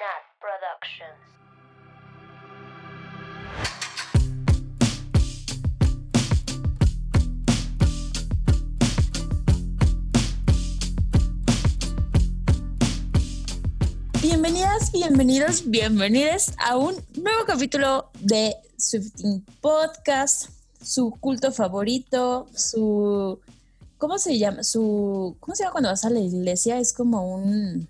Nat Productions. Bienvenidas, bienvenidos, bienvenidas a un nuevo capítulo de Swifting Podcast, su culto favorito, su ¿cómo se llama? Su ¿cómo se llama cuando vas a la iglesia? Es como un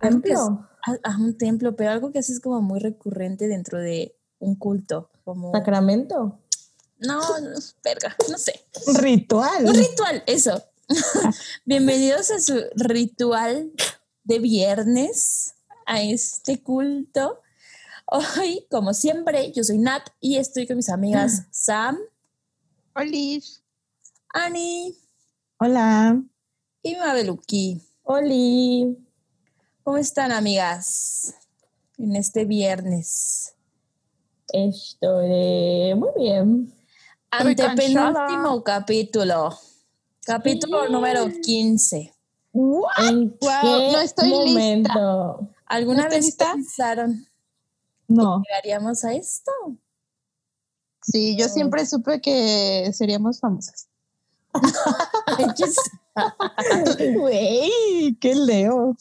Templo, a, a un templo, pero algo que así es como muy recurrente dentro de un culto, como sacramento, no, no, verga, no sé. Ritual. Un ritual, eso. Bienvenidos a su ritual de viernes, a este culto. Hoy, como siempre, yo soy Nat y estoy con mis amigas Sam, Olis. Ani Hola. y Mabeluki. Oli, ¿Cómo están, amigas? En este viernes. estoy muy bien. Antepenúltimo capítulo. Capítulo Sí. número 15. ¿En Guau, qué no estoy lista. momento? ¿Alguna ¿No estás vez lista? pensaron No. llegaríamos a esto? Sí, yo siempre supe que seríamos famosas. Güey, qué leo.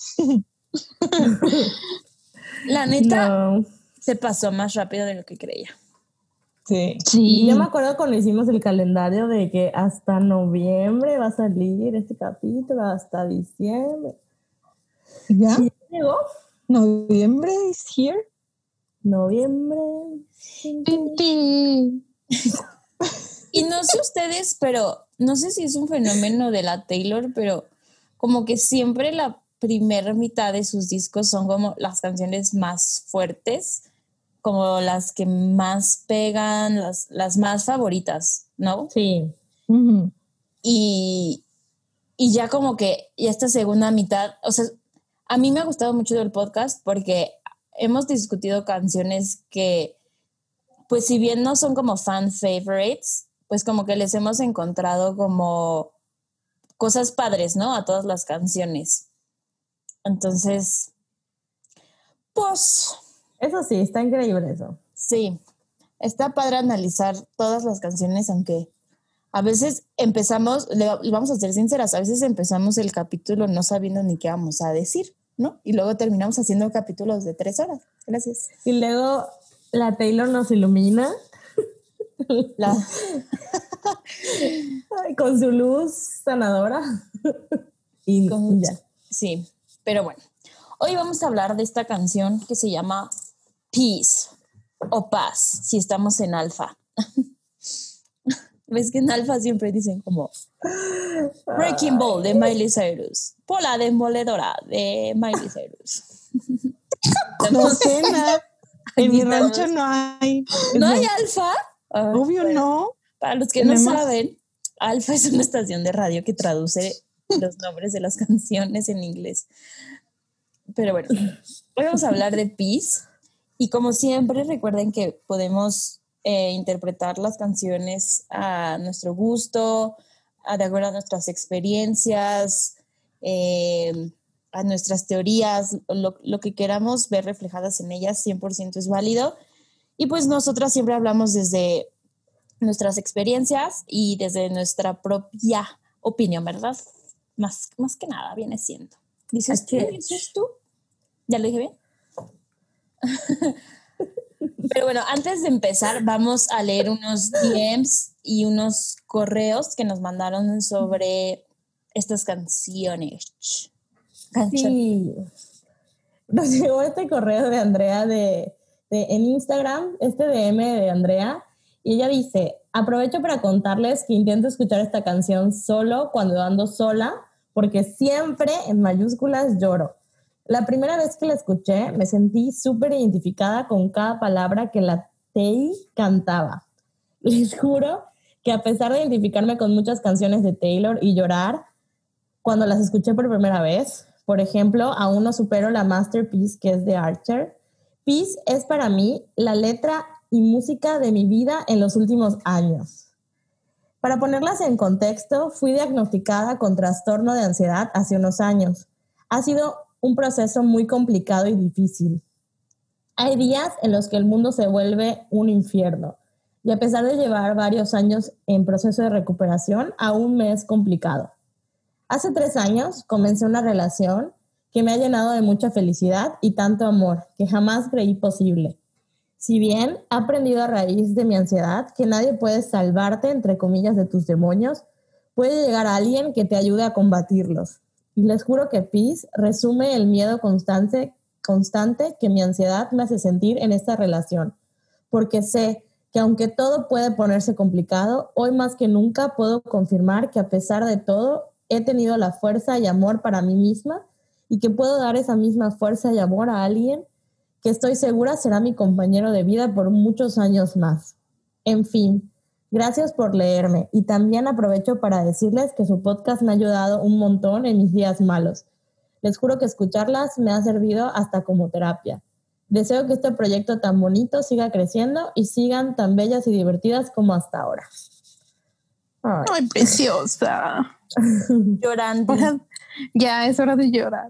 La neta, No. se pasó más rápido de lo que creía. Sí. Y Sí. yo me acuerdo cuando hicimos el calendario de que hasta noviembre va a salir este capítulo, hasta diciembre. ¿Ya? ¿Sí llegó? Noviembre is here. Noviembre. Y no sé ustedes, pero no sé si es un fenómeno de la Taylor, pero como que siempre la primera mitad de sus discos son como las canciones más fuertes, como las que más pegan, las, las más favoritas, ¿no? Sí. Y, y ya como que y esta segunda mitad, o sea, a mí me ha gustado mucho el podcast porque hemos discutido canciones que, pues si bien no son como fan favorites, pues como que les hemos encontrado como cosas padres, ¿no? A todas las canciones. Entonces, pues Eso sí, está increíble eso. Sí, está padre analizar todas las canciones, aunque a veces empezamos, le, vamos a ser sinceras, a veces empezamos el capítulo no sabiendo ni qué vamos a decir, ¿no? Y luego terminamos haciendo capítulos de tres horas. Gracias. Y luego la Taylor nos ilumina La- ay, con su luz sanadora. y con- ya. sí, pero bueno, hoy vamos a hablar de esta canción que se llama Peace o Paz, si estamos en alfa. Ves que en alfa siempre dicen como Breaking Ball de Miley Cyrus. Pola demoledora de Miley Cyrus. No sé nada. En mi rancho no hay. ¿No hay alfa? Obvio bueno, no. Para los que no saben, alfa es una estación de radio que traduce los nombres de las canciones en inglés. Pero bueno, hoy vamos a hablar de Peace. Y como siempre, recuerden que podemos eh, interpretar las canciones a nuestro gusto, a- de acuerdo a nuestras experiencias, eh, a nuestras teorías, lo, lo que queramos ver reflejadas en ellas, 100% es válido. Y pues nosotras siempre hablamos desde nuestras experiencias y desde nuestra propia opinión, ¿verdad? Más, más que nada viene siendo. ¿Dices tú? Es. ¿Dices tú? ¿Ya lo dije bien? Pero bueno, antes de empezar, vamos a leer unos DMs y unos correos que nos mandaron sobre estas canciones. Sí. Nos llegó este correo de Andrea de, de- en Instagram, este DM de Andrea, y ella dice, aprovecho para contarles que intento escuchar esta canción solo cuando ando sola, porque siempre en mayúsculas lloro. La primera vez que la escuché me sentí súper identificada con cada palabra que la Tay cantaba. Les juro que a pesar de identificarme con muchas canciones de Taylor y llorar, cuando las escuché por primera vez, por ejemplo, aún no supero la masterpiece que es de Archer. Peace es para mí la letra y música de mi vida en los últimos años. Para ponerlas en contexto, fui diagnosticada con trastorno de ansiedad hace unos años. Ha sido un proceso muy complicado y difícil. Hay días en los que el mundo se vuelve un infierno y a pesar de llevar varios años en proceso de recuperación, aún me es complicado. Hace tres años comencé una relación que me ha llenado de mucha felicidad y tanto amor que jamás creí posible. Si bien he aprendido a raíz de mi ansiedad que nadie puede salvarte, entre comillas, de tus demonios, puede llegar alguien que te ayude a combatirlos. Y les juro que Peace resume el miedo constante, constante que mi ansiedad me hace sentir en esta relación, porque sé que aunque todo puede ponerse complicado, hoy más que nunca puedo confirmar que a pesar de todo, he tenido la fuerza y amor para mí misma y que puedo dar esa misma fuerza y amor a alguien que estoy segura será mi compañero de vida por muchos años más. En fin, gracias por leerme y también aprovecho para decirles que su podcast me ha ayudado un montón en mis días malos. Les juro que escucharlas me ha servido hasta como terapia. Deseo que este proyecto tan bonito siga creciendo y sigan tan bellas y divertidas como hasta ahora. Ay, preciosa. Llorando. Ya es hora de llorar.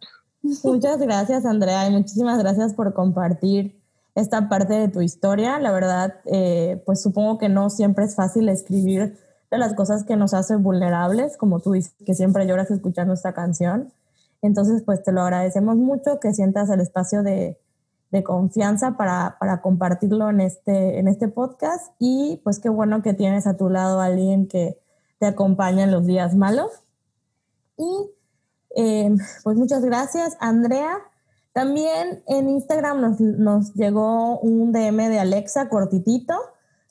Muchas gracias, Andrea, y muchísimas gracias por compartir esta parte de tu historia. La verdad, eh, pues supongo que no siempre es fácil escribir de las cosas que nos hacen vulnerables, como tú dices, que siempre lloras escuchando esta canción. Entonces, pues te lo agradecemos mucho que sientas el espacio de, de confianza para, para, compartirlo en este, en este podcast y pues qué bueno que tienes a tu lado a alguien que te acompaña en los días malos. Y eh, pues muchas gracias, Andrea. También en Instagram nos, nos, llegó un DM de Alexa cortitito,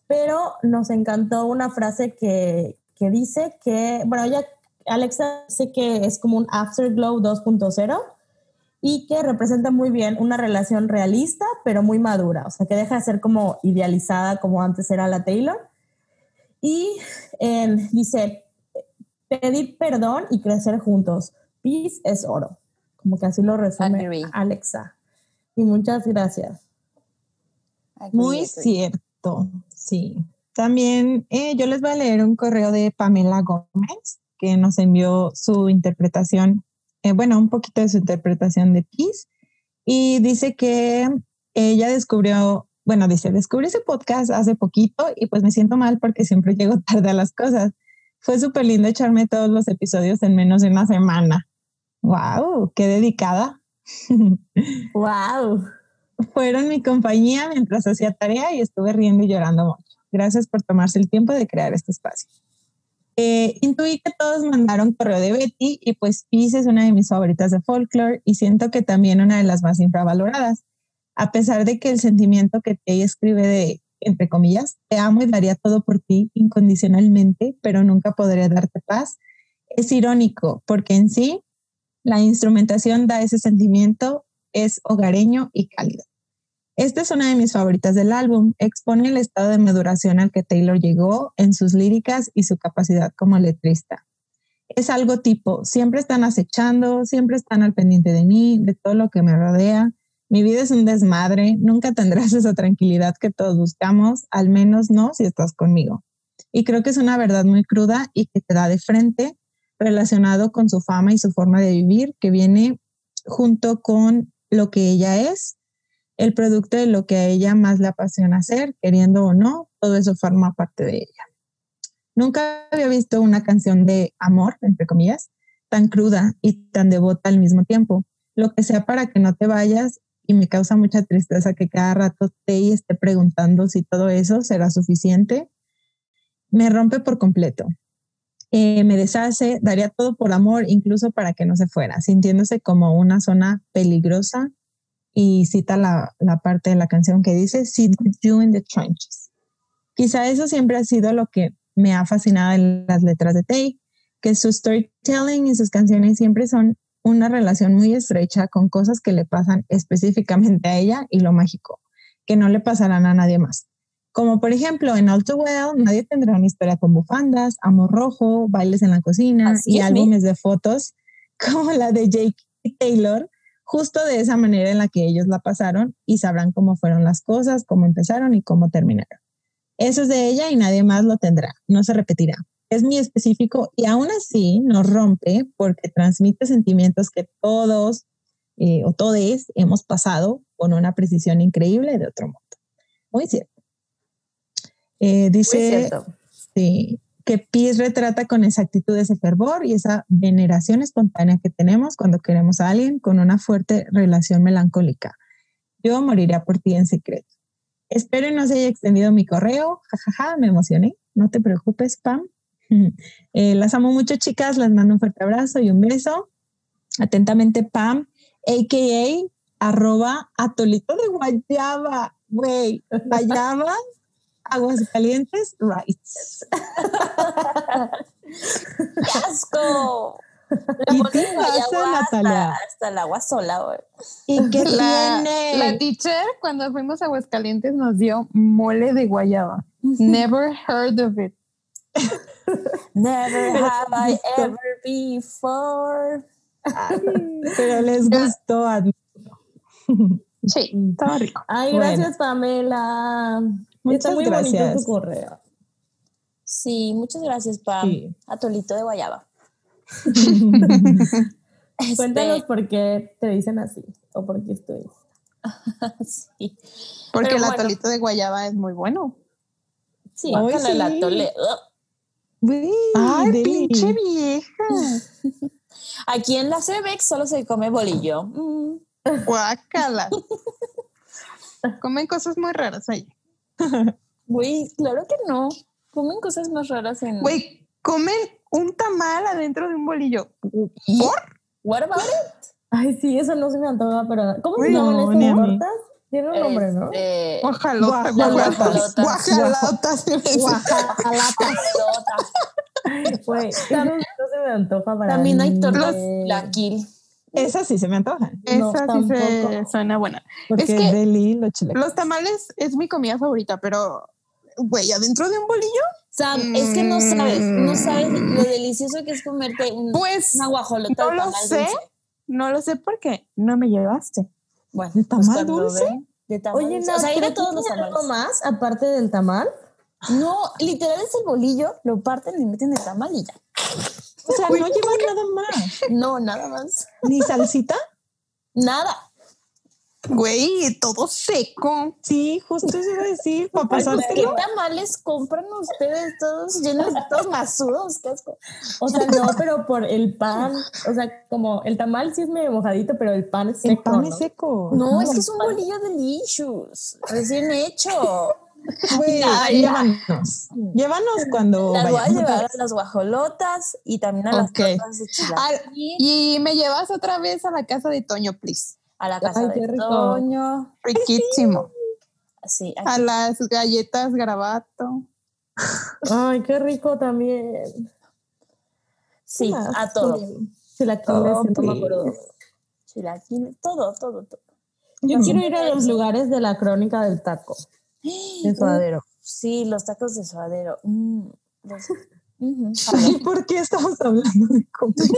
pero nos encantó una frase que, que dice que, bueno, ella, Alexa dice que es como un Afterglow 2.0 y que representa muy bien una relación realista, pero muy madura, o sea, que deja de ser como idealizada como antes era la Taylor. Y eh, dice, pedir perdón y crecer juntos peace es oro. Como que así lo resume Alexa. Y muchas gracias. Muy cierto, sí. También eh, yo les voy a leer un correo de Pamela Gómez que nos envió su interpretación, eh, bueno, un poquito de su interpretación de Peace. Y dice que ella descubrió, bueno, dice, descubrí ese podcast hace poquito y pues me siento mal porque siempre llego tarde a las cosas. Fue súper lindo echarme todos los episodios en menos de una semana. ¡Wow! ¡Qué dedicada! ¡Wow! Fueron mi compañía mientras hacía tarea y estuve riendo y llorando mucho. Gracias por tomarse el tiempo de crear este espacio. Eh, intuí que todos mandaron correo de Betty y pues Peace es una de mis favoritas de folklore y siento que también una de las más infravaloradas. A pesar de que el sentimiento que te escribe de, entre comillas, te amo y daría todo por ti incondicionalmente, pero nunca podré darte paz, es irónico porque en sí la instrumentación da ese sentimiento, es hogareño y cálido. Esta es una de mis favoritas del álbum. Expone el estado de maduración al que Taylor llegó en sus líricas y su capacidad como letrista. Es algo tipo, siempre están acechando, siempre están al pendiente de mí, de todo lo que me rodea. Mi vida es un desmadre, nunca tendrás esa tranquilidad que todos buscamos, al menos no si estás conmigo. Y creo que es una verdad muy cruda y que te da de frente relacionado con su fama y su forma de vivir, que viene junto con lo que ella es, el producto de lo que a ella más le apasiona hacer, queriendo o no, todo eso forma parte de ella. Nunca había visto una canción de amor, entre comillas, tan cruda y tan devota al mismo tiempo. Lo que sea para que no te vayas y me causa mucha tristeza que cada rato te esté preguntando si todo eso será suficiente, me rompe por completo. Eh, me deshace, daría todo por amor, incluso para que no se fuera, sintiéndose como una zona peligrosa. Y cita la, la parte de la canción que dice, Sit with you in the trenches. Quizá eso siempre ha sido lo que me ha fascinado en las letras de Tay, que su storytelling y sus canciones siempre son una relación muy estrecha con cosas que le pasan específicamente a ella y lo mágico, que no le pasarán a nadie más. Como por ejemplo en All Too Well, nadie tendrá una historia con bufandas, amor rojo, bailes en la cocina y álbumes de fotos como la de Jake Taylor, justo de esa manera en la que ellos la pasaron y sabrán cómo fueron las cosas, cómo empezaron y cómo terminaron. Eso es de ella y nadie más lo tendrá, no se repetirá. Es muy específico y aún así nos rompe porque transmite sentimientos que todos eh, o todos hemos pasado con una precisión increíble de otro mundo. Muy cierto. Eh, dice sí, que PIS retrata con exactitud ese fervor y esa veneración espontánea que tenemos cuando queremos a alguien con una fuerte relación melancólica. Yo moriría por ti en secreto. Espero no se haya extendido mi correo. Jajaja, me emocioné. No te preocupes, Pam. Eh, las amo mucho, chicas. Les mando un fuerte abrazo y un beso. Atentamente, Pam, a.k.a. arroba atolito de guayaba. Güey, guayaba, aguas calientes, rights. ¡Qué asco! ¿Y qué pasa, Natalia? Hasta, hasta el agua sola, güey. ¿Y qué La, tiene? la teacher, cuando fuimos a Aguascalientes, nos dio mole de guayaba. Never heard of it. Never have I ever before. Ay, pero les gustó. admito. Sí, estaba rico. Ay, Bueno. gracias, Pamela. Muchas Está muy bonito gracias. tu correo. Sí, muchas gracias, Pam. Sí. Atolito de guayaba. Este, Cuéntanos por qué te dicen así o por qué estoy. sí. Porque Pero el bueno. atolito de guayaba es muy bueno. Sí, Ay, el sí. atole. Ay, pinche vieja. Aquí en la Cebex solo se come bolillo. Mm. Guácala. Comen cosas muy raras ahí. Güey, claro que no. Comen cosas más raras en. Güey, comen un tamal adentro de un bolillo. ¿Por? What about it? Ay, sí, eso no se me antoja, pero ¿cómo se llaman tortas? Tiene un nombre, ¿no? Este, Guajalota, Guajalotas. guajalotas. Guajalotas. Guajalotas. Güey, eso no se me antoja para También hay tortas ni- Esas sí se me antojan. No, Esa sí se suena buena. Porque Es que- Deli lo chileco. Los tamales es mi comida favorita, pero, güey, adentro de un bolillo, Sam, es que no sabes, no sabes lo delicioso que es comerte un, pues una guajolota no de lo tamal sé. dulce. no lo sé por qué no me llevaste. Bueno, ¿De pues tamal cuando dulce? ven- De tamal Oye, dulce. no, o sea, hay de ¿pero todos los algo tamales. más aparte del tamal? No, literal es el bolillo, lo parten y meten el tamal y ya. O sea, no llevan nada más. No, nada más. Ni salsita. Nada. Güey, todo seco. Sí, justo eso iba a decir, para pues, ¿Qué tamales compran ustedes todos llenos de todos masudos? Qué asco. O sea, no, pero por el pan. O sea, como el tamal sí es medio mojadito, pero el pan es seco. El pan ¿no? es seco. No, es que es un bolillo delicious, recién hecho. Güey, llévanos. Llévanos cuando Las voy a llevar a las guajolotas y también a las tortas de Ah, chilaquil, y me llevas otra vez a la casa de Toño, please. a la casa Ay, de rico. Toño. Riquísimo. Así, A las galletas garabato. Ay, qué rico también. sí, a todo. Chilaquiles, Oh, no me acuerdo. please. Chilaquil, todo, todo, todo. Yo quiero ir a los lugares de la crónica del taco. De suadero. Sí, los tacos de suadero. Mm, los- Ujú. ¿Y por qué estamos hablando de comida?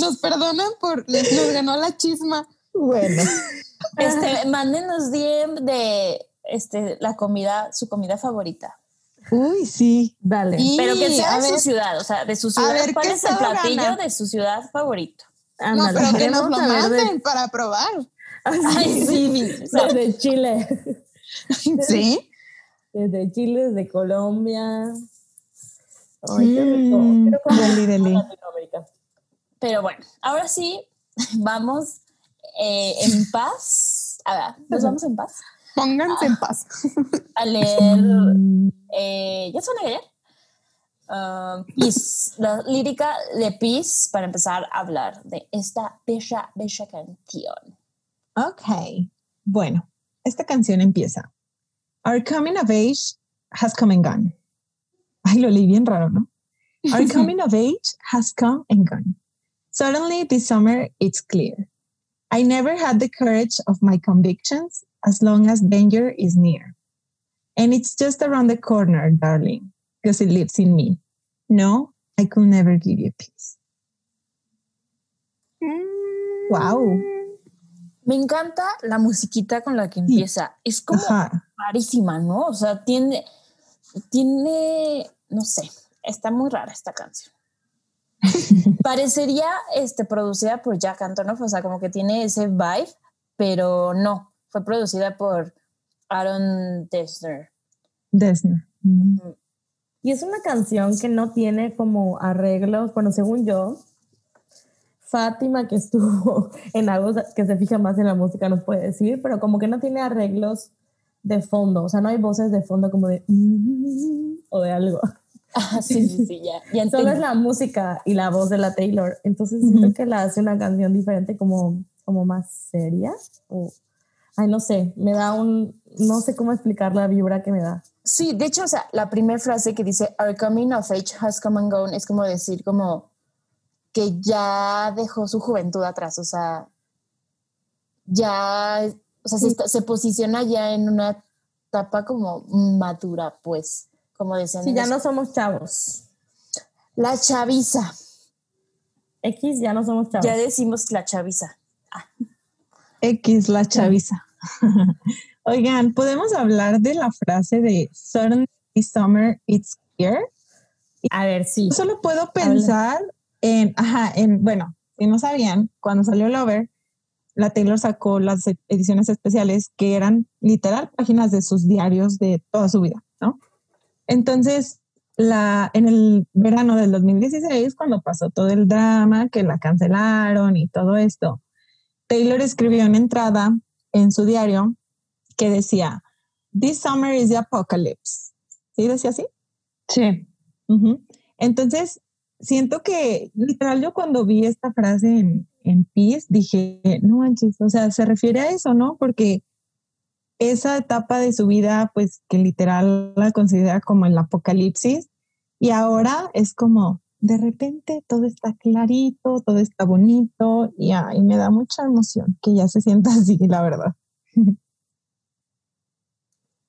Nos perdonan por. Nos ganó la chisma. Bueno, Este, mándenos DM de este, la comida, su comida favorita. uy, sí. Dale. Y- Pero que sea de su ciudad, o sea, de su ciudad. ver, ¿Cuál ¿qué es el platillo gana? de su ciudad favorito? No, pero que nos lo de- manden para probar. Ay, sí, o sea, Desde Chile. Sí. Desde Chile, desde Colombia. Ay, qué rico. Mm, Quiero comer deli, deli. Pero bueno, ahora sí, vamos eh, en paz. A ver, nos vamos en paz Pónganse en paz. a leer. Mm, Eh, ¿Ya se van a callar? Ah, Peace, la lírica de Peace para empezar a hablar de esta bella, bella canción. Ok. Bueno, esta canción empieza. Our coming of age has come and gone. Ay, lo leí bien raro, ¿no? Our coming of age has come and gone. Suddenly this summer it's clear. I never had the courage of my convictions as long as danger is near. And it's just around the corner, darling, because it lives in me. No, I could never give you peace. Mm. Wow. Me encanta la musiquita con la que empieza. Es como Ajá. rarísima, ¿no? O sea, tiene, tiene, no sé, está muy rara esta canción. Parecería este, producida por Jack Antonoff, o sea, como que tiene ese vibe, pero no, fue producida por Aaron Dessner. Dessner. Y es una canción que no tiene como arreglos, bueno, según yo, Fátima, que estuvo en algo que se fija más en la música, nos puede decir, pero como que no tiene arreglos de fondo, o sea, no hay voces de fondo como de o de algo. Ah, sí, sí, sí, ya. ya Solo es la música y la voz de la Taylor. Entonces siento que la hace una canción diferente, como, como más seria. O, ay, no sé, me da un, no sé cómo explicar la vibra que me da. Sí, de hecho, o sea, la primera frase que dice, Our coming of age has come and gone, es como decir, como que ya dejó su juventud atrás, o sea, ya, o sea, se, se posiciona ya en una etapa como madura, pues como decían. Sí, ya no somos chavos. La chaviza. X, ya no somos chavos. Ya decimos la chaviza. Ah. X, la chaviza. Oigan, ¿podemos hablar de la frase de Suddenly Summer, It's Here? A ver, sí. solo puedo pensar en, ajá, en, bueno, si no sabían, cuando salió Lover, la Taylor sacó las ediciones especiales que eran literal páginas de sus diarios de toda su vida, ¿no? Entonces, la, en el verano del 2016, cuando pasó todo el drama, que la cancelaron y todo esto, Taylor escribió una entrada en su diario que decía, This summer is the apocalypse. ¿Sí decía así? Sí. Entonces, siento que literal yo cuando vi esta frase en, en Peace dije, no manches, o sea, se refiere a eso, ¿no? Porque esa etapa de su vida, pues que literal la considera como el apocalipsis, y ahora es como, de repente todo está clarito, todo está bonito, y, ay, me da mucha emoción que ya se sienta así, la verdad.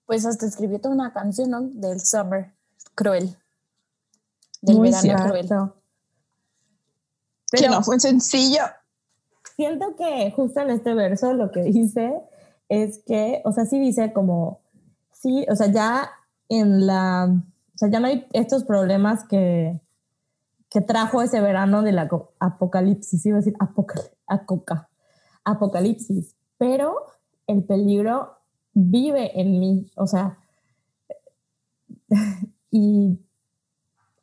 Pues hasta escribió toda una canción, ¿no? Del Summer Cruel. Del verano cruel. Pero que no fue sencillo. Siento que justo en este verso lo que dice es que, o sea, sí dice como, sí, o sea, ya en la, o sea, ya no hay estos problemas que, que trajo ese verano del apocalipsis, iba a decir apoca, apocalipsis, pero el peligro vive en mí, o sea, y,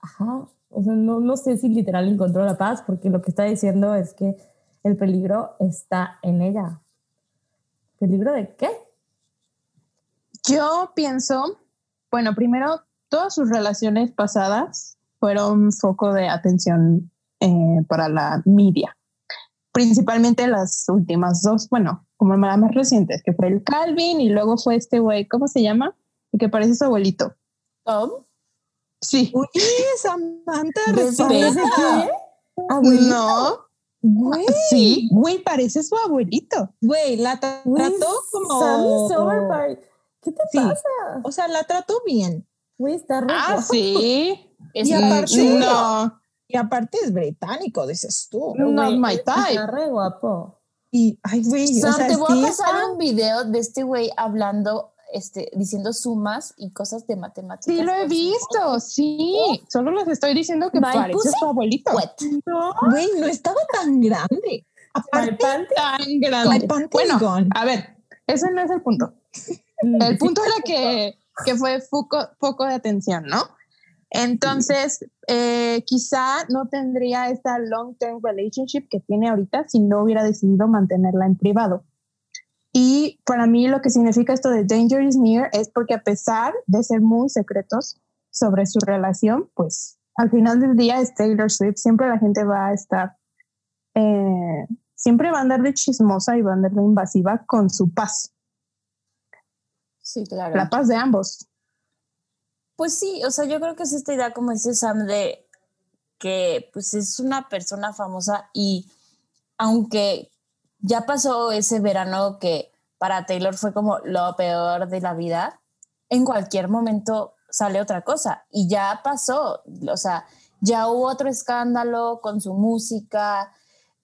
ajá, o sea, no, no sé si literal encontró la paz, porque lo que está diciendo es que el peligro está en ella, ¿Peligro de qué? Yo pienso, bueno, primero, todas sus relaciones pasadas fueron foco de atención eh, para la media. Principalmente las últimas dos, bueno, como las más recientes, que fue el Calvin y luego fue este güey, ¿cómo se llama? El que parece su abuelito. Tom. Sí. Uy, Samantha, qué? No, Güey. Sí, güey, parece su abuelito. Güey, la trató como. Sammy ¿Qué te pasa? O sea, la trató bien. Güey, está rico. Ah, sí. y aparte, no. Y aparte es británico, dices tú. No, my type. Está re guapo. Y, ay, güey. o sea, te voy a pasar un video de este güey hablando este, diciendo sumas y cosas de matemáticas. Sí, lo he visto, sí. Solo les estoy diciendo que parece su abuelito. No, güey, no estaba tan grande. Aparte, tan grande. Bueno, a ver, ese no es el punto. Mm. el punto era que, que fue foco, foco de atención, ¿no? Entonces, eh, quizá no tendría esta long-term relationship que tiene ahorita si no hubiera decidido mantenerla en privado. Y para mí lo que significa esto de Danger is Near es porque a pesar de ser muy secretos sobre su relación, pues al final del día es Taylor Swift, siempre la gente va a estar, eh, siempre va a andar de chismosa y va a andar de invasiva con su paz. Sí, claro. La paz de ambos. Pues sí, o sea, yo creo que es esta idea, como dice Sam, de que pues es una persona famosa y aunque ya pasó ese verano que para Taylor fue como lo peor de la vida, en cualquier momento sale otra cosa y ya pasó, o sea, ya hubo otro escándalo con su música,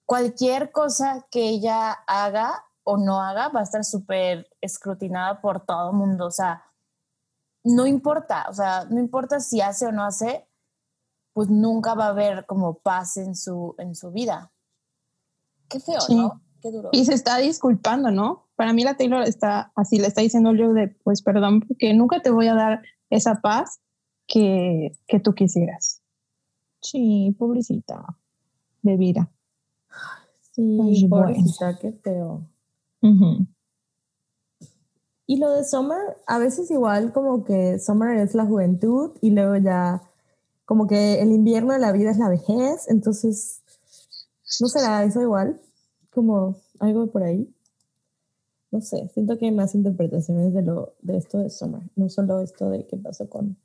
cualquier cosa que ella haga o no haga va a estar súper escrutinada por todo el mundo, o sea, no importa, o sea, no importa si hace o no hace, pues nunca va a haber como paz en su, en su vida. Qué feo, ¿no? Qué duro. Y se está disculpando, ¿no? Para mí la Taylor está así, le está diciendo yo de, pues perdón, porque nunca te voy a dar esa paz que, que tú quisieras. Sí, pobrecita, de vida. Sí, pobrecita, qué feo. Y lo de Summer, a veces igual como que Summer es la juventud y luego ya como que el invierno de la vida es la vejez, entonces ¿no será eso igual? Como algo por ahí. No sé, siento que hay más interpretaciones de, lo, de esto de Summer, no solo esto de qué pasó con...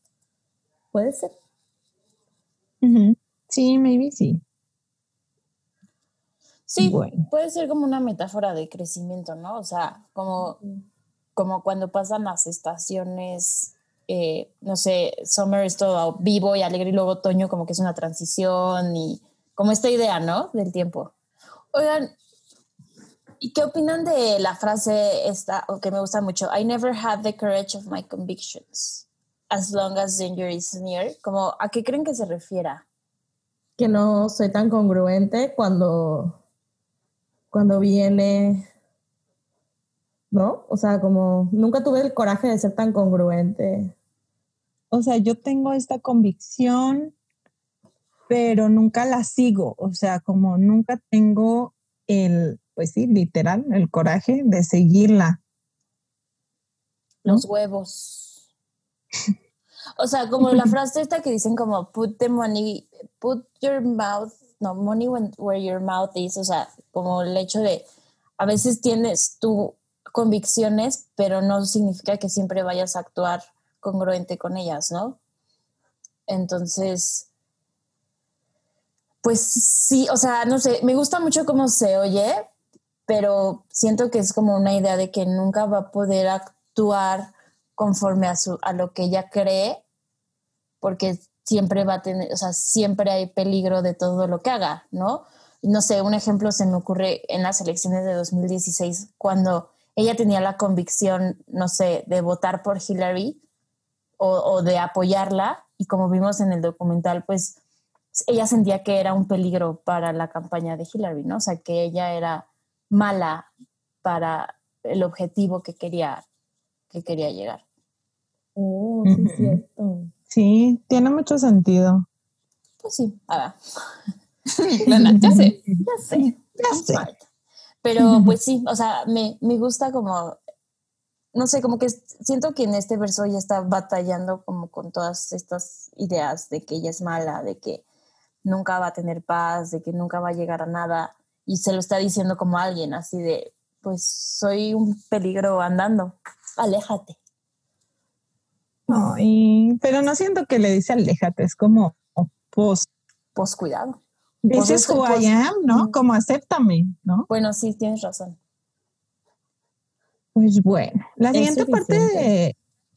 Puede ser. Sí, maybe sí. Sí, puede ser como una metáfora de crecimiento, ¿no? O sea, como, como cuando pasan las estaciones, eh, no sé, summer es todo vivo y alegre y luego otoño como que es una transición y como esta idea, ¿no? Del tiempo. Oigan, ¿y qué opinan de la frase esta, o que me gusta mucho? I never had the courage of my convictions, as long as danger is near. Como, ¿a qué creen que se refiera? Que no soy tan congruente cuando cuando viene, ¿no? O sea, como nunca tuve el coraje de ser tan congruente. O sea, yo tengo esta convicción, pero nunca la sigo. O sea, como nunca tengo el, pues sí, literal, el coraje de seguirla. Los huevos. O sea, como la frase esta que dicen como put the money, put your mouth no, money where your mouth is, o sea, como el hecho de, a veces tienes tu convicciones, pero no significa que siempre vayas a actuar congruente con ellas, ¿no? Entonces, pues sí, o sea, no sé, me gusta mucho cómo se oye, pero siento que es como una idea de que nunca va a poder actuar conforme a, su, a lo que ella cree, porque siempre va a tener, o sea, siempre hay peligro de todo lo que haga, ¿no? No sé, un ejemplo se me ocurre en las elecciones de 2016, cuando ella tenía la convicción, no sé, de votar por Hillary o, de apoyarla, y como vimos en el documental, pues ella sentía que era un peligro para la campaña de Hillary, ¿no? O sea, que ella era mala para el objetivo que quería, que quería llegar. Oh, sí, es cierto. Sí, tiene mucho sentido. Pues sí, a ver. ya sé, ya sé, ya sé. Pero pues sí, o sea, me, me gusta como, no sé, como que siento que en este verso ella está batallando como con todas estas ideas de que ella es mala, de que nunca va a tener paz, de que nunca va a llegar a nada. Y se lo está diciendo como alguien, así de, pues soy un peligro andando, aléjate pero no siento que le dice aléjate, es como pues. Pues cuidado. This is who I am, ¿no? Como acéptame, ¿no? Bueno, sí, tienes razón. Pues bueno, la siguiente parte de.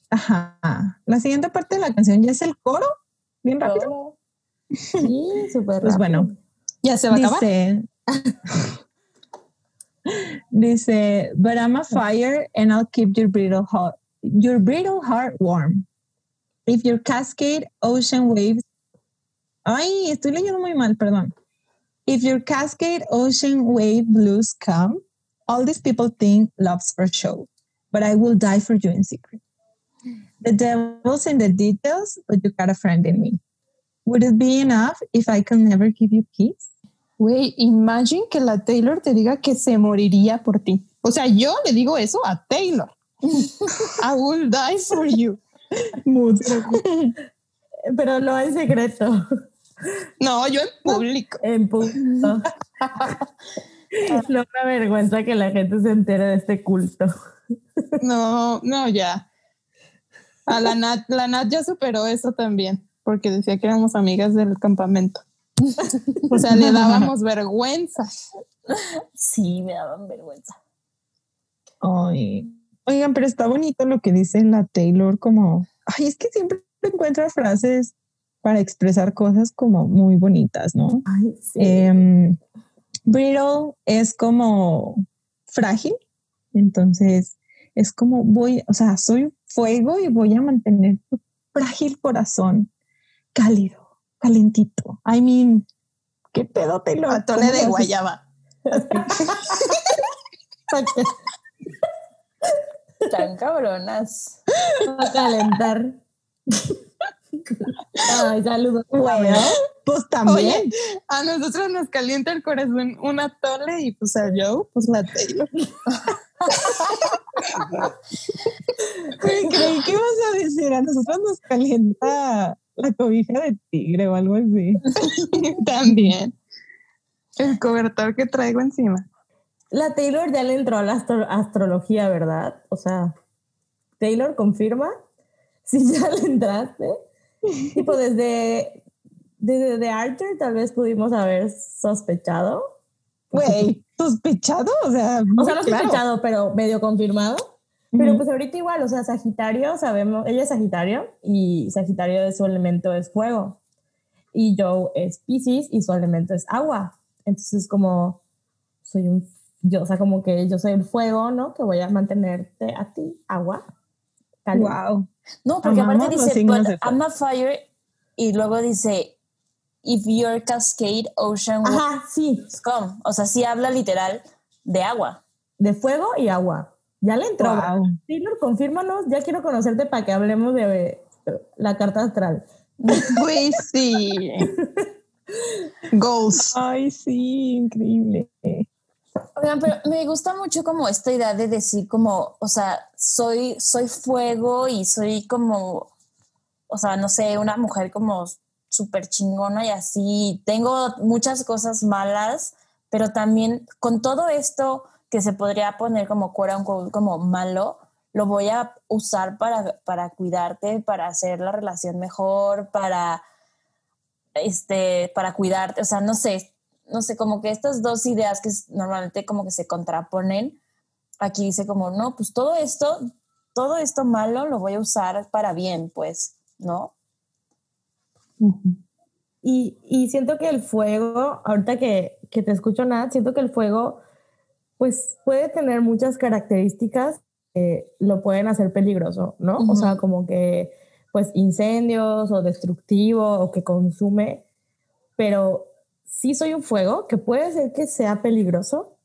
Ajá. La siguiente parte de la canción ya es el coro. Bien rápido. Sí, súper Pues bueno. Ya se va a acabar. Dice, but I'm a fire and I'll keep your brittle hot your brittle heart warm. If your cascade ocean waves. Ay, estoy leyendo muy mal, perdón. If your cascade ocean wave blues come, all these people think love's for show, but I will die for you in secret. The devil's in the details, but you got a friend in me. Would it be enough if I could never give you peace? Güey, imagine que la Taylor te diga que se moriría por ti. O sea, yo le digo eso a Taylor. I will die for you. Pero no en secreto. No, yo en público. En público. No me vergüenza que la gente se entere de este culto. No, no, ya. A la Nat, la Nat ya superó eso también, porque decía que éramos amigas del campamento. O sea, le dábamos vergüenza. Sí, me daban vergüenza. Ay, Oigan, pero está bonito lo que dice la Taylor, como, ay, es que siempre encuentra frases para expresar cosas como muy bonitas, ¿no? Ay, sí. Em, brittle es como frágil, entonces es como voy, o sea, soy fuego y voy a mantener tu frágil corazón cálido calentito. I mean, ¿qué pedo te lo Atole de guayaba. Tan cabronas. A calentar. Ay, saludos. Bueno, pues también. a nosotros nos calienta el corazón una tole y pues a Joe, pues la Taylor. Creí que ibas a decir, a nosotros nos calienta la cobija de tigre o algo así. también. El cobertor que traigo encima. La Taylor ya le entró a la astrología, ¿verdad? O sea, Taylor confirma si ya le entraste. tipo, desde, desde The Archer tal vez pudimos haber sospechado. Güey, ¿sospechado? O sea, o sea, no sospechado, pero medio confirmado. Pero pues ahorita igual, o sea, Sagitario, sabemos, ella es Sagitario y Sagitario de su elemento es fuego. Y Joe es Pisces y su elemento es agua. Entonces como soy un, yo, o sea, como que yo soy el fuego, ¿no? Que voy a mantenerte a ti, agua. Wow. No, porque aparte dice, but I'm a fire y luego dice, if your cascade ocean Ajá, sí. come. O sea, sí habla literal de agua. De fuego y agua. Ya le entró. Wow. Taylor, confírmanos. Ya quiero conocerte para que hablemos de la carta astral. Pues sí. Goals. Ay, sí, increíble. Oigan, pero me gusta mucho como esta idea de decir como, o sea, soy, soy fuego y soy como, o sea, no sé, una mujer como súper chingona y así. Tengo muchas cosas malas, pero también con todo esto que se podría poner como como malo, lo voy a usar para, para cuidarte, para hacer la relación mejor, para, este, para cuidarte, o sea, no sé, no sé, como que estas dos ideas que normalmente como que se contraponen, aquí dice como, no, pues todo esto, todo esto malo lo voy a usar para bien, pues, ¿no? Y, y siento que el fuego, ahorita que, que te escucho nada, siento que el fuego, pues puede tener muchas características que lo pueden hacer peligroso, ¿no? O sea, como que, pues, incendios o destructivo o que consume, pero sí soy un fuego, que puede ser que sea peligroso,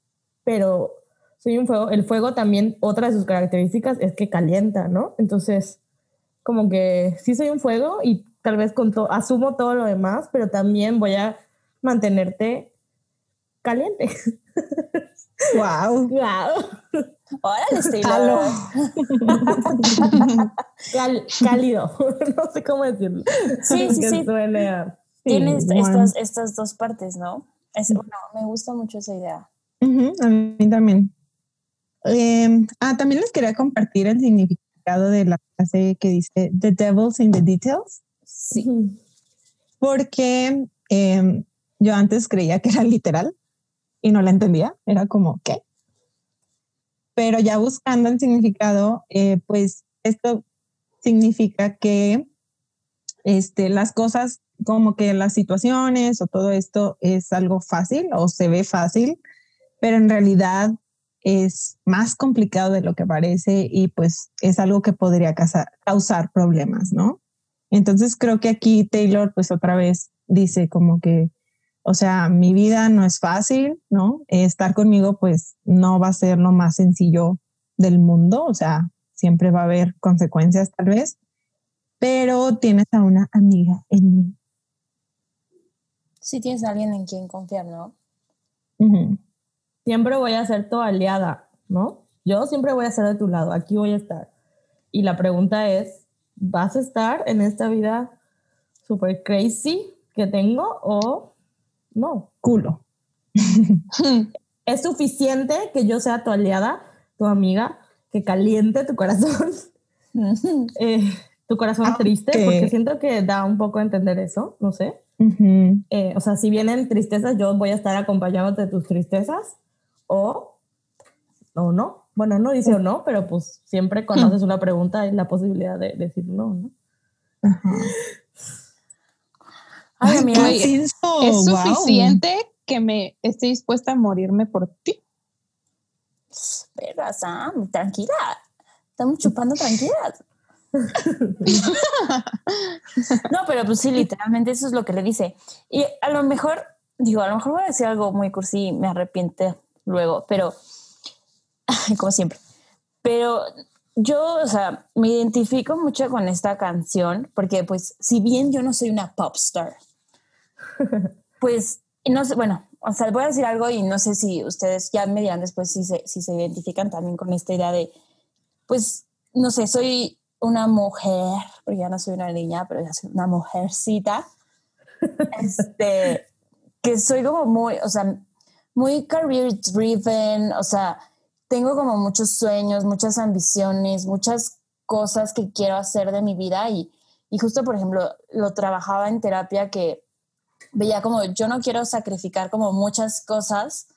pero soy un fuego. El fuego también, otra de sus características es que calienta, ¿no? Entonces, como que sí soy un fuego y tal vez con todo, asumo todo lo demás, pero también voy a mantenerte caliente. Wow. Wow. Órale, cálido. no sé cómo decirlo. Sí, sí, sí. Tiene estas, estas dos partes, ¿no? Es, bueno, me gusta mucho esa idea. a mí también. Em, ah, también les quería compartir el significado de la frase que dice The Devil's in the Details. Sí. Porque em, yo antes creía que era literal y no la entendía. Era como, ¿qué? Pero ya buscando el significado, eh, pues esto significa que este, las cosas como que las situaciones o todo esto es algo fácil o se ve fácil, pero en realidad es más complicado de lo que parece y pues es algo que podría causar, problemas, ¿no? Entonces creo que aquí Taylor pues otra vez dice como que, o sea, mi vida no es fácil, ¿no? Estar conmigo pues no va a ser lo más sencillo del mundo, o sea, siempre va a haber consecuencias tal vez, pero tienes a una amiga en mí si tienes a alguien en quien confiar, ¿no? Siempre voy a ser tu aliada, ¿no? Yo siempre voy a estar de tu lado, aquí voy a estar. Y la pregunta es, ¿vas a estar en esta vida super crazy que tengo o no? Culo. ¿Es suficiente que yo sea tu aliada, tu amiga, que caliente tu corazón? Eh, tu corazón triste, porque siento que da un poco a entender eso, no sé. Eh, o sea, si vienen tristezas, yo voy a estar acompañándote de tus tristezas o, o no. Bueno, no dice o no, pero pues siempre cuando haces una pregunta hay la posibilidad de decir no, ¿no? ¿Es suficiente que me esté dispuesta a morirme por ti? Pero, Sam, tranquila. Estamos chupando tranquila. no, pero pues sí, literalmente eso es lo que le dice. Y a lo mejor, digo, a lo mejor voy a decir algo muy cursi y me arrepiente luego, pero como siempre. Pero yo, o sea, me identifico mucho con esta canción porque, pues, si bien yo no soy una pop star, pues, no sé, bueno, o sea, voy a decir algo y no sé si ustedes ya me dirán después si se, si se identifican también con esta idea de, pues, no sé, soy una mujer, porque ya no soy una niña, pero ya soy una mujercita, este, que soy como muy, o sea, muy career driven, o sea, tengo como muchos sueños, muchas ambiciones, muchas cosas que quiero hacer de mi vida y, y justo, por ejemplo, lo trabajaba en terapia que veía como yo no quiero sacrificar como muchas cosas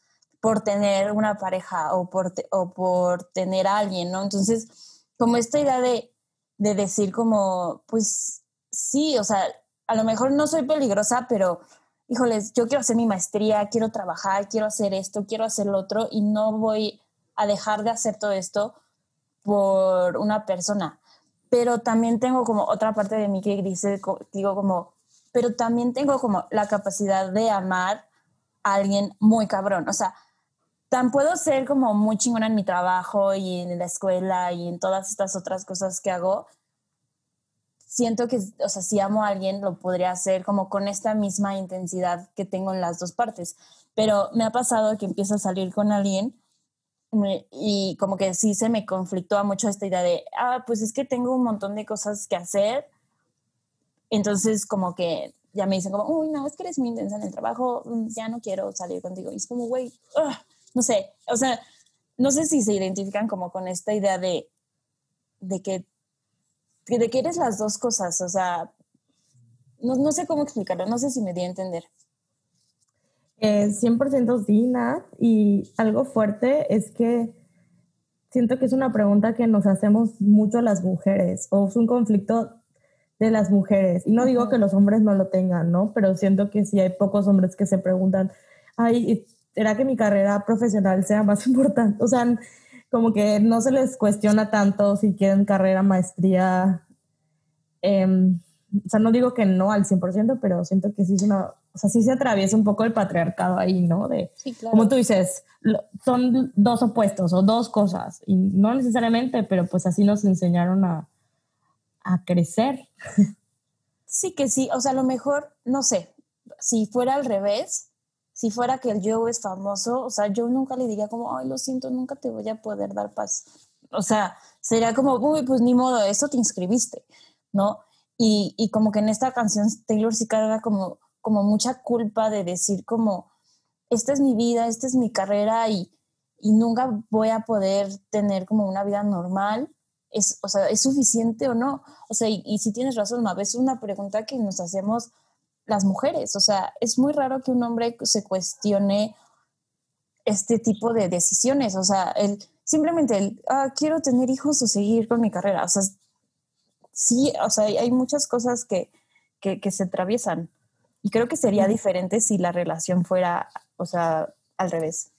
por tener una pareja o por, o por tener a alguien, ¿no? Entonces, como esta idea de, de decir como, pues sí, o sea, a lo mejor no soy peligrosa, pero híjoles, yo quiero hacer mi maestría, quiero trabajar, quiero hacer esto, quiero hacer lo otro y no voy a dejar de hacer todo esto por una persona. Pero también tengo como otra parte de mí que dice, digo como, pero también tengo como la capacidad de amar a alguien muy cabrón. O sea, tan puedo ser como muy chingona en mi trabajo y en la escuela y en todas estas otras cosas que hago. Siento que, o sea, si amo a alguien, lo podría hacer como con esta misma intensidad que tengo en las dos partes. Pero me ha pasado que empiezo a salir con alguien y como que sí se me conflictúa mucho esta idea de, ah, pues es que tengo un montón de cosas que hacer. Entonces como que ya me dicen como, uy, no, es que eres muy intensa en el trabajo, mm, ya no quiero salir contigo. Y es como, güey, no sé, o sea, no sé si se identifican como con esta idea de, de que, de que eres las dos cosas, o sea, no, no sé cómo explicarlo, no sé si me di a entender. 100% Dina y algo fuerte es que siento que es una pregunta que nos hacemos mucho las mujeres o es un conflicto de las mujeres. Y no digo que los hombres no lo tengan, ¿no? Pero siento que sí hay pocos hombres que se preguntan, ay, ¿será que mi carrera profesional sea más importante? O sea, como que no se les cuestiona tanto si quieren carrera, maestría. Em, o sea, no digo que no al 100%, pero siento que sí es una o sea, sí se atraviesa un poco el patriarcado ahí, ¿no? De, como tú dices, son dos opuestos o dos cosas, y no necesariamente, pero pues así nos enseñaron a, a crecer. Sí que sí, o sea, a lo mejor, no sé, si fuera al revés, si fuera que el yo es famoso, o sea, yo nunca le diría como, ay, lo siento, nunca te voy a poder dar paz. O sea, sería como, uy, pues ni modo, eso te inscribiste, ¿no? Y, y como que en esta canción Taylor sí carga como como mucha culpa de decir como, esta es mi vida, esta es mi carrera y, y nunca voy a poder tener como una vida normal. Es, o sea, ¿es suficiente o no? O sea, y, si tienes razón, veces es una pregunta que nos hacemos las mujeres. O sea, es muy raro que un hombre se cuestione este tipo de decisiones. O sea, el, simplemente el, ah, quiero tener hijos o seguir con mi carrera. O sea, sí, o sea, hay muchas cosas que, que, que se atraviesan. Y creo que sería diferente si la relación fuera, o sea, al revés.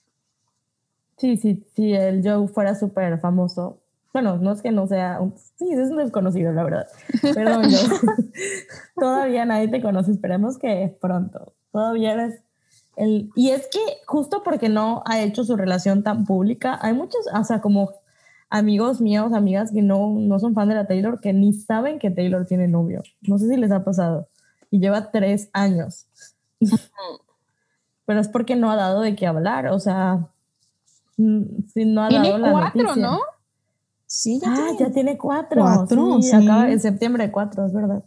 Sí, sí, si el Joe fuera súper famoso. Bueno, no es que no sea, sí, es un desconocido, la verdad. Perdón, Joe. Todavía nadie te conoce, esperemos que pronto. Todavía eres el... Y es que justo porque no ha hecho su relación tan pública, hay muchos, o sea, como amigos míos, amigas que no, no son fan de la Taylor, que ni saben que Taylor tiene novio. No sé si les ha pasado y lleva tres años. Pero es porque no ha dado de qué hablar, o sea, mm, si no ha dado la cuatro, ¿no? Sí, ya, ah, tiene. ya tiene cuatro. Cuatro, sí, Acaba en septiembre cuatro, es verdad.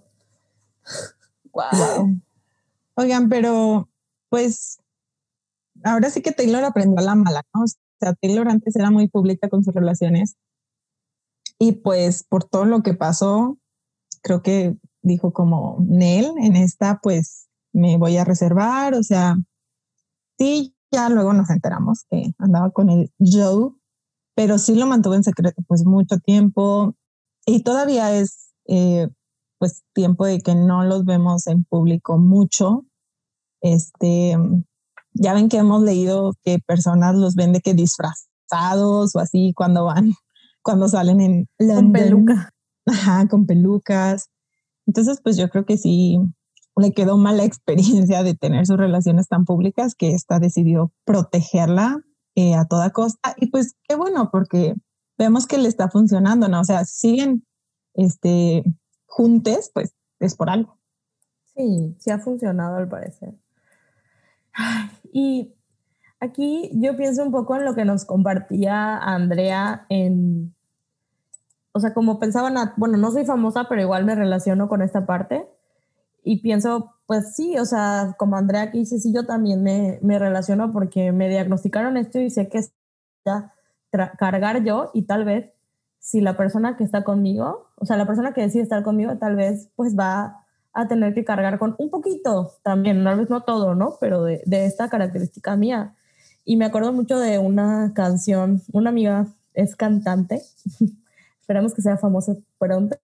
Wow. Oigan, pero pues ahora sí que Taylor aprendió a la mala, ¿no? O sea, Taylor antes era muy pública con sus relaciones y pues por todo lo que pasó, creo que dijo como, Nel, en esta pues me voy a reservar, o sea, sí, ya luego nos enteramos que andaba con el Joe, pero sí lo mantuvo en secreto pues mucho tiempo y todavía es eh, pues tiempo de que no los vemos en público mucho. Este, ya ven que hemos leído que personas los ven de que disfrazados o así cuando van, cuando salen en la peluca Ajá, con pelucas. Entonces, pues yo creo que sí le quedó mala experiencia de tener sus relaciones tan públicas que esta decidió protegerla eh, a toda costa. Y pues qué bueno, porque vemos que le está funcionando, ¿no? O sea, siguen este, juntes, pues es por algo. Sí, sí ha funcionado al parecer. Y aquí yo pienso un poco en lo que nos compartía Andrea en, o sea, como pensaban, bueno, no soy famosa, pero igual me relaciono con esta parte. Y pienso, pues sí, o sea, como Andrea aquí dice, sí, yo también me, me relaciono porque me diagnosticaron esto y sé que es cargar yo y tal vez si la persona que está conmigo, o sea, la persona que decide estar conmigo, tal vez pues va a tener que cargar con un poquito también, tal vez no todo, ¿no? Pero de, de esta característica mía. Y me acuerdo mucho de una canción, una amiga es cantante, esperamos que sea famosa pronto,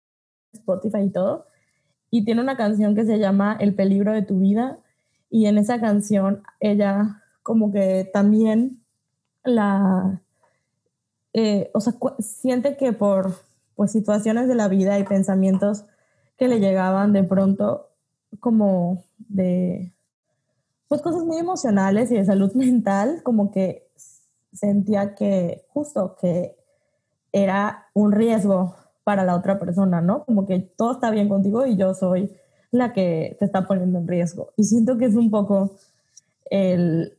Spotify y todo, y tiene una canción que se llama El peligro de tu vida, y en esa canción ella como que también la, eh, o sea, siente que por pues, situaciones de la vida y pensamientos que le llegaban de pronto como de pues cosas muy emocionales y de salud mental, como que sentía que justo que era un riesgo para la otra persona, ¿no? Como que todo está bien contigo y yo soy la que te está poniendo en riesgo. Y siento que es un poco el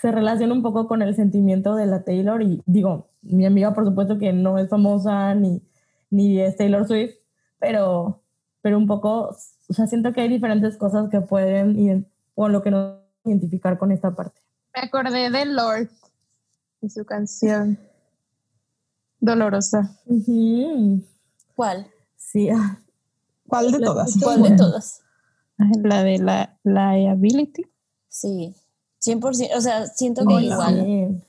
se relaciona un poco con el sentimiento de la Taylor y digo, mi amiga por supuesto que no es famosa ni, ni es Taylor Swift, pero pero un poco, o sea, siento que hay diferentes cosas que pueden, o lo que no identificar con esta parte. Me acordé de Lord y su canción Dolorosa. ¿Cuál? Sí. Ah. ¿Cuál de todas? ¿Cuál de todas? La de la liability. Sí, 100%, o sea, siento que igual.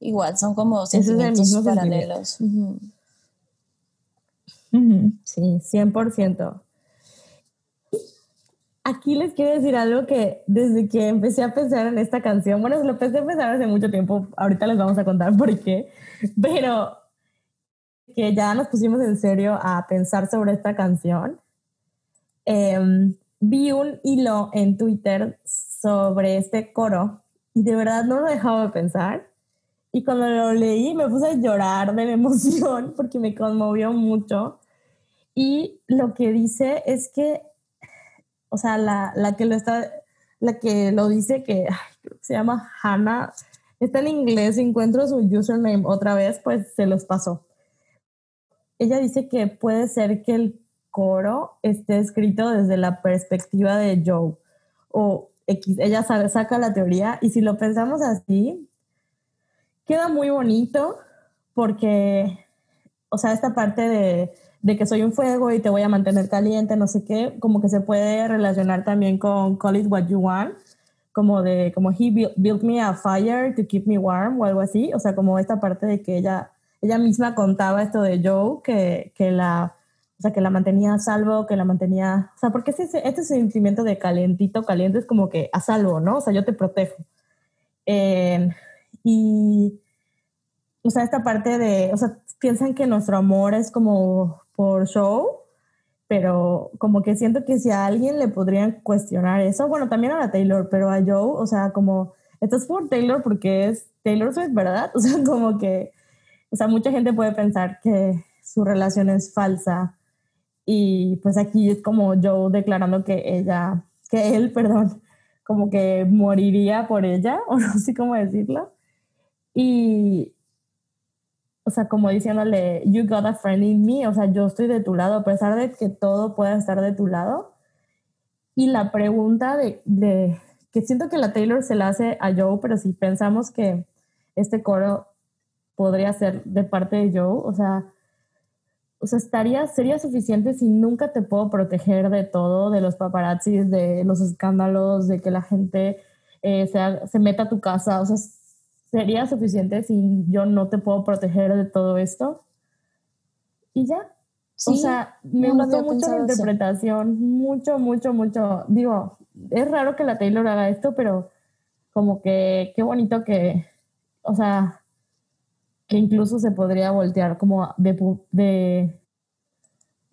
Igual, son como sentimientos paralelos. Sí, 100% aquí les quiero decir algo que desde que empecé a pensar en esta canción, bueno, lo empecé a pensar hace mucho tiempo, ahorita les vamos a contar por qué, pero que ya nos pusimos en serio a pensar sobre esta canción. Em, vi un hilo en Twitter sobre este coro y de verdad no lo dejaba de pensar. Y cuando lo leí me puse a llorar de la emoción porque me conmovió mucho. Y lo que dice es que o sea, la, la, que lo está, la que lo dice que se llama Hannah, está en inglés, encuentro su username otra vez, pues se los pasó. Ella dice que puede ser que el coro esté escrito desde la perspectiva de Joe o X, ella sabe, saca la teoría y si lo pensamos así, queda muy bonito porque, o sea, esta parte de de que soy un fuego y te voy a mantener caliente, no sé qué, como que se puede relacionar también con Call it what you want, como de, como he built me a fire to keep me warm o algo así, o sea, como esta parte de que ella, ella misma contaba esto de Joe, que, que la, o sea, que la mantenía a salvo, que la mantenía, o sea, porque este, este sentimiento de calentito, caliente es como que a salvo, ¿no? O sea, yo te protejo. Eh, y, o sea, esta parte de, o sea, piensan que nuestro amor es como por show, pero como que siento que si a alguien le podrían cuestionar eso, bueno, también a la Taylor, pero a Joe, o sea, como, esto es por Taylor porque es Taylor Swift, ¿verdad? O sea, como que, o sea, mucha gente puede pensar que su relación es falsa y pues aquí es como Joe declarando que ella, que él, perdón, como que moriría por ella, o no sé cómo decirlo. Y, o sea, como diciéndole, you got a friend in me, o sea, yo estoy de tu lado, a pesar de que todo pueda estar de tu lado. Y la pregunta de, de, que siento que la Taylor se la hace a Joe, pero si pensamos que este coro podría ser de parte de Joe, o sea, o sea, estaría, sería suficiente si nunca te puedo proteger de todo, de los paparazzis, de los escándalos, de que la gente eh, se, se meta a tu casa, o sea, sería suficiente si yo no te puedo proteger de todo esto. Y ya. o sea, me gustó mucho la interpretación, mucho, mucho, mucho. Digo, es raro que la Taylor haga esto, pero como que qué bonito que, o sea, que incluso se podría voltear como de, de,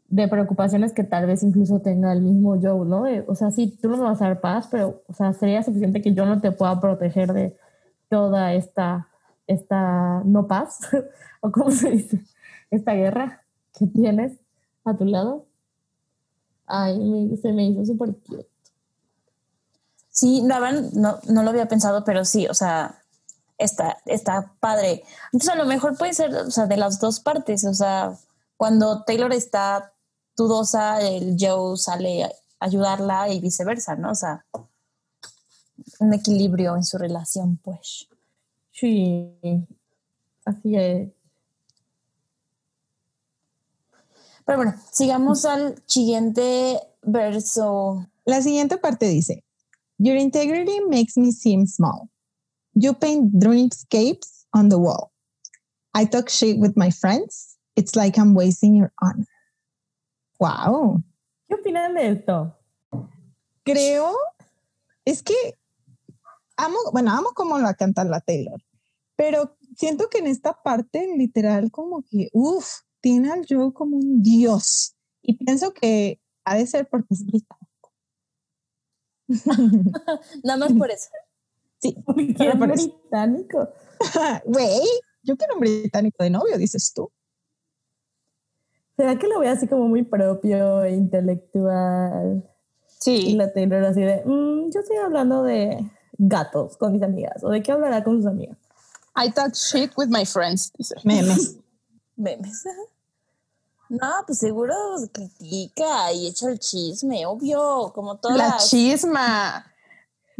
de preocupaciones que tal vez incluso tenga el mismo Joe, ¿no? o sea, sí, tú no me vas a dar paz, pero, o sea, sería suficiente que yo no te pueda proteger de toda esta, esta no paz, o cómo se dice, esta guerra que tienes a tu lado. Ay, se me hizo súper cute. Sí, no, no, no lo había pensado, pero sí, o sea, está, está padre. Entonces, a lo mejor puede ser, o sea, de las dos partes, o sea, cuando Taylor está dudosa, el Joe sale a ayudarla y viceversa, ¿no? O sea, un equilibrio en su relación, pues. Sí, así es. Pero bueno, sigamos al siguiente verso. La siguiente parte dice, Your integrity makes me seem small. You paint dreamscapes on the wall. I talk shit with my friends. It's like I'm wasting your honor. Wow. ¿Qué opinan de esto? Creo, es que amo, bueno, amo como la canta la Taylor, pero siento que en esta parte literal como que, uff, tiene al Joe como un dios. Y pienso que ha de ser porque es británico. Nada más por eso. Sí, porque británico. Güey, yo quiero un británico de novio, dices tú. ¿Será que lo ve así como muy propio intelectual? Sí. Y la Taylor así de, mm, yo estoy hablando de gatos con mis amigas. ¿O de qué hablará con sus amigas? I talk shit with my friends. Memes. Memes. No, pues seguro critica y echa el chisme, obvio, como todas. La chisma.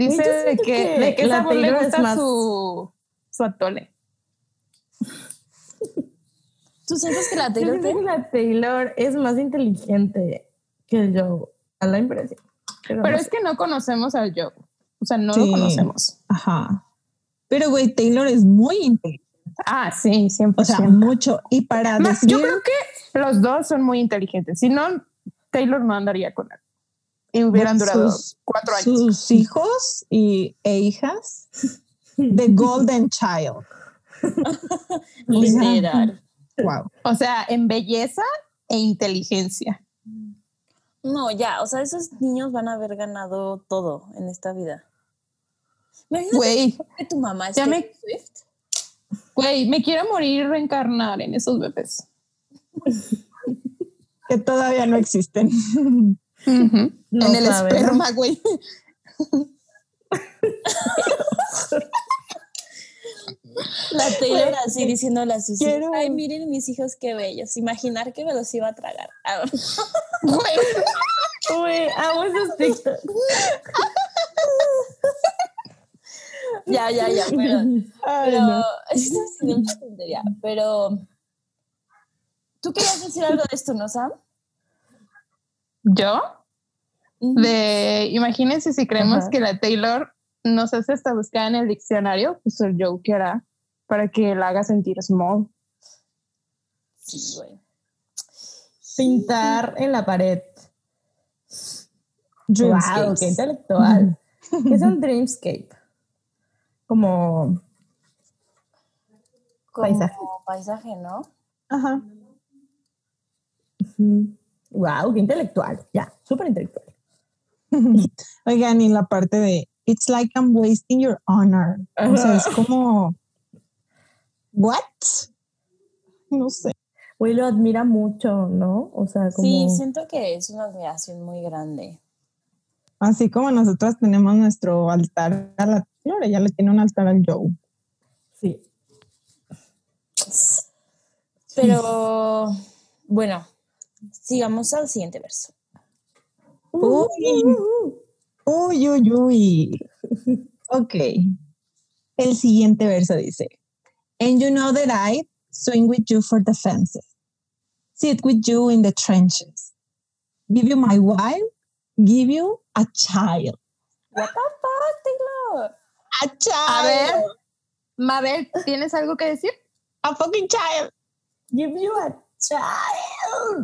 Dice de que, de que sabor le gusta más... su, su atole. ¿Tú sientes que la Taylor, que la Taylor es más inteligente que el Joe? A la impresión. Pero, es que no conocemos al Joe. O sea, no lo conocemos. Ajá. Pero, güey, Taylor es muy inteligente. Ah, sí, 100%. O sea, mucho. Y para decir... Yo creo que los dos son muy inteligentes. Si no, Taylor no andaría con él. Y hubieran durado cuatro años. Sus hijos y, e hijas. The Golden Child. Literal. Wow. O sea, en belleza e inteligencia. No, ya, o sea, esos niños van a haber ganado todo en esta vida. Güey, que tu mamá es me... Güey, me quiero morir y reencarnar en esos bebés. que todavía no existen. En el esperma, güey. La Taylor así diciéndole a sus hijos, ay, miren mis hijos qué bellos, imaginar que me los iba a tragar. Güey, amo esos TikToks. ya, ya, ya, pero, pero no. tontería, pero tú querías decir algo de esto, ¿no, Sam? ¿Yo? De, imagínense si creemos que la Taylor nos hace esta búsqueda en el diccionario, pues el Joe hará para que la haga sentir small. Sí, güey. Pintar en la pared. Wow, qué intelectual. es un dreamscape? Como, Como paisaje. paisaje, ¿no? Ajá. Wow, qué intelectual. Ya, súper intelectual. Oigan, y la parte de it's like I'm wasting your honor. O sea, es como, ¿what? No sé. Güey, lo admira mucho, ¿no? O sea, como... Sí, siento que es una admiración muy grande. Así como nosotros tenemos nuestro altar a la Taylor, ella le tiene un altar al Joe. Sí. Pero, bueno, sigamos al siguiente verso. Uy. Uy, uy, uy. Ok. El siguiente verso dice, And you know that I swing with you for the fences, sit with you in the trenches, give you my wife, give you a child. What the fuck, Taylor? A child. A ver, Mabel, ¿tienes algo que decir? A fucking child. Give you a child.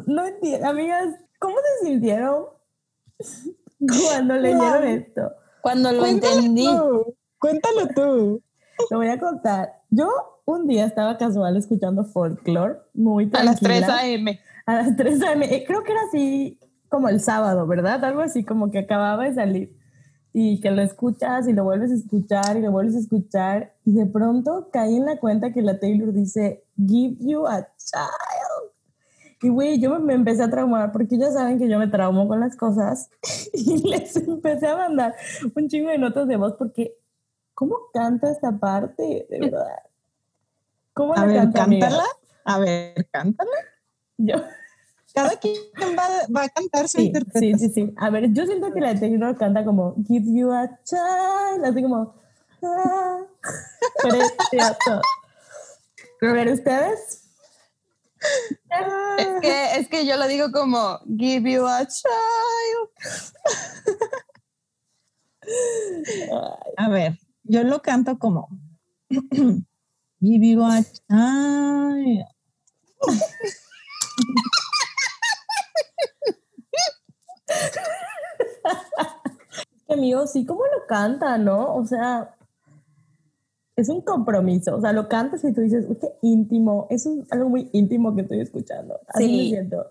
No entiendo, amigas, ¿cómo se sintieron cuando leyeron esto. Cuando lo entendí. Cuéntalo tú. Lo voy a contar. Yo un día estaba casual escuchando folklore, muy tranquila. A las 3 a.m. a las 3 a.m. Creo que era así como el sábado, ¿verdad? Algo así como que acababa de salir y que lo escuchas y lo vuelves a escuchar y lo vuelves a escuchar y de pronto caí en la cuenta que la Taylor dice, give you a child. Y güey, yo me empecé a traumar porque ya saben que yo me traumo con las cosas y les empecé a mandar un chingo de notas de voz porque ¿cómo canta esta parte? De verdad. ¿Cómo a ver, cántala. A ver, cántala. Yo cada quien va, a cantar su interpretación. Sí, sí, sí. A ver, yo siento que la Taylor canta como Give you a child, así como. Ah, precioso. A ver, ¿ustedes? Es que, es que yo lo digo como Give you a child. A ver, yo lo canto como Give you a child que amigo, sí, ¿cómo lo canta, no? O sea, es un compromiso. O sea, lo cantas y tú dices, uy, qué íntimo. Eso es algo muy íntimo que estoy escuchando. Así me siento.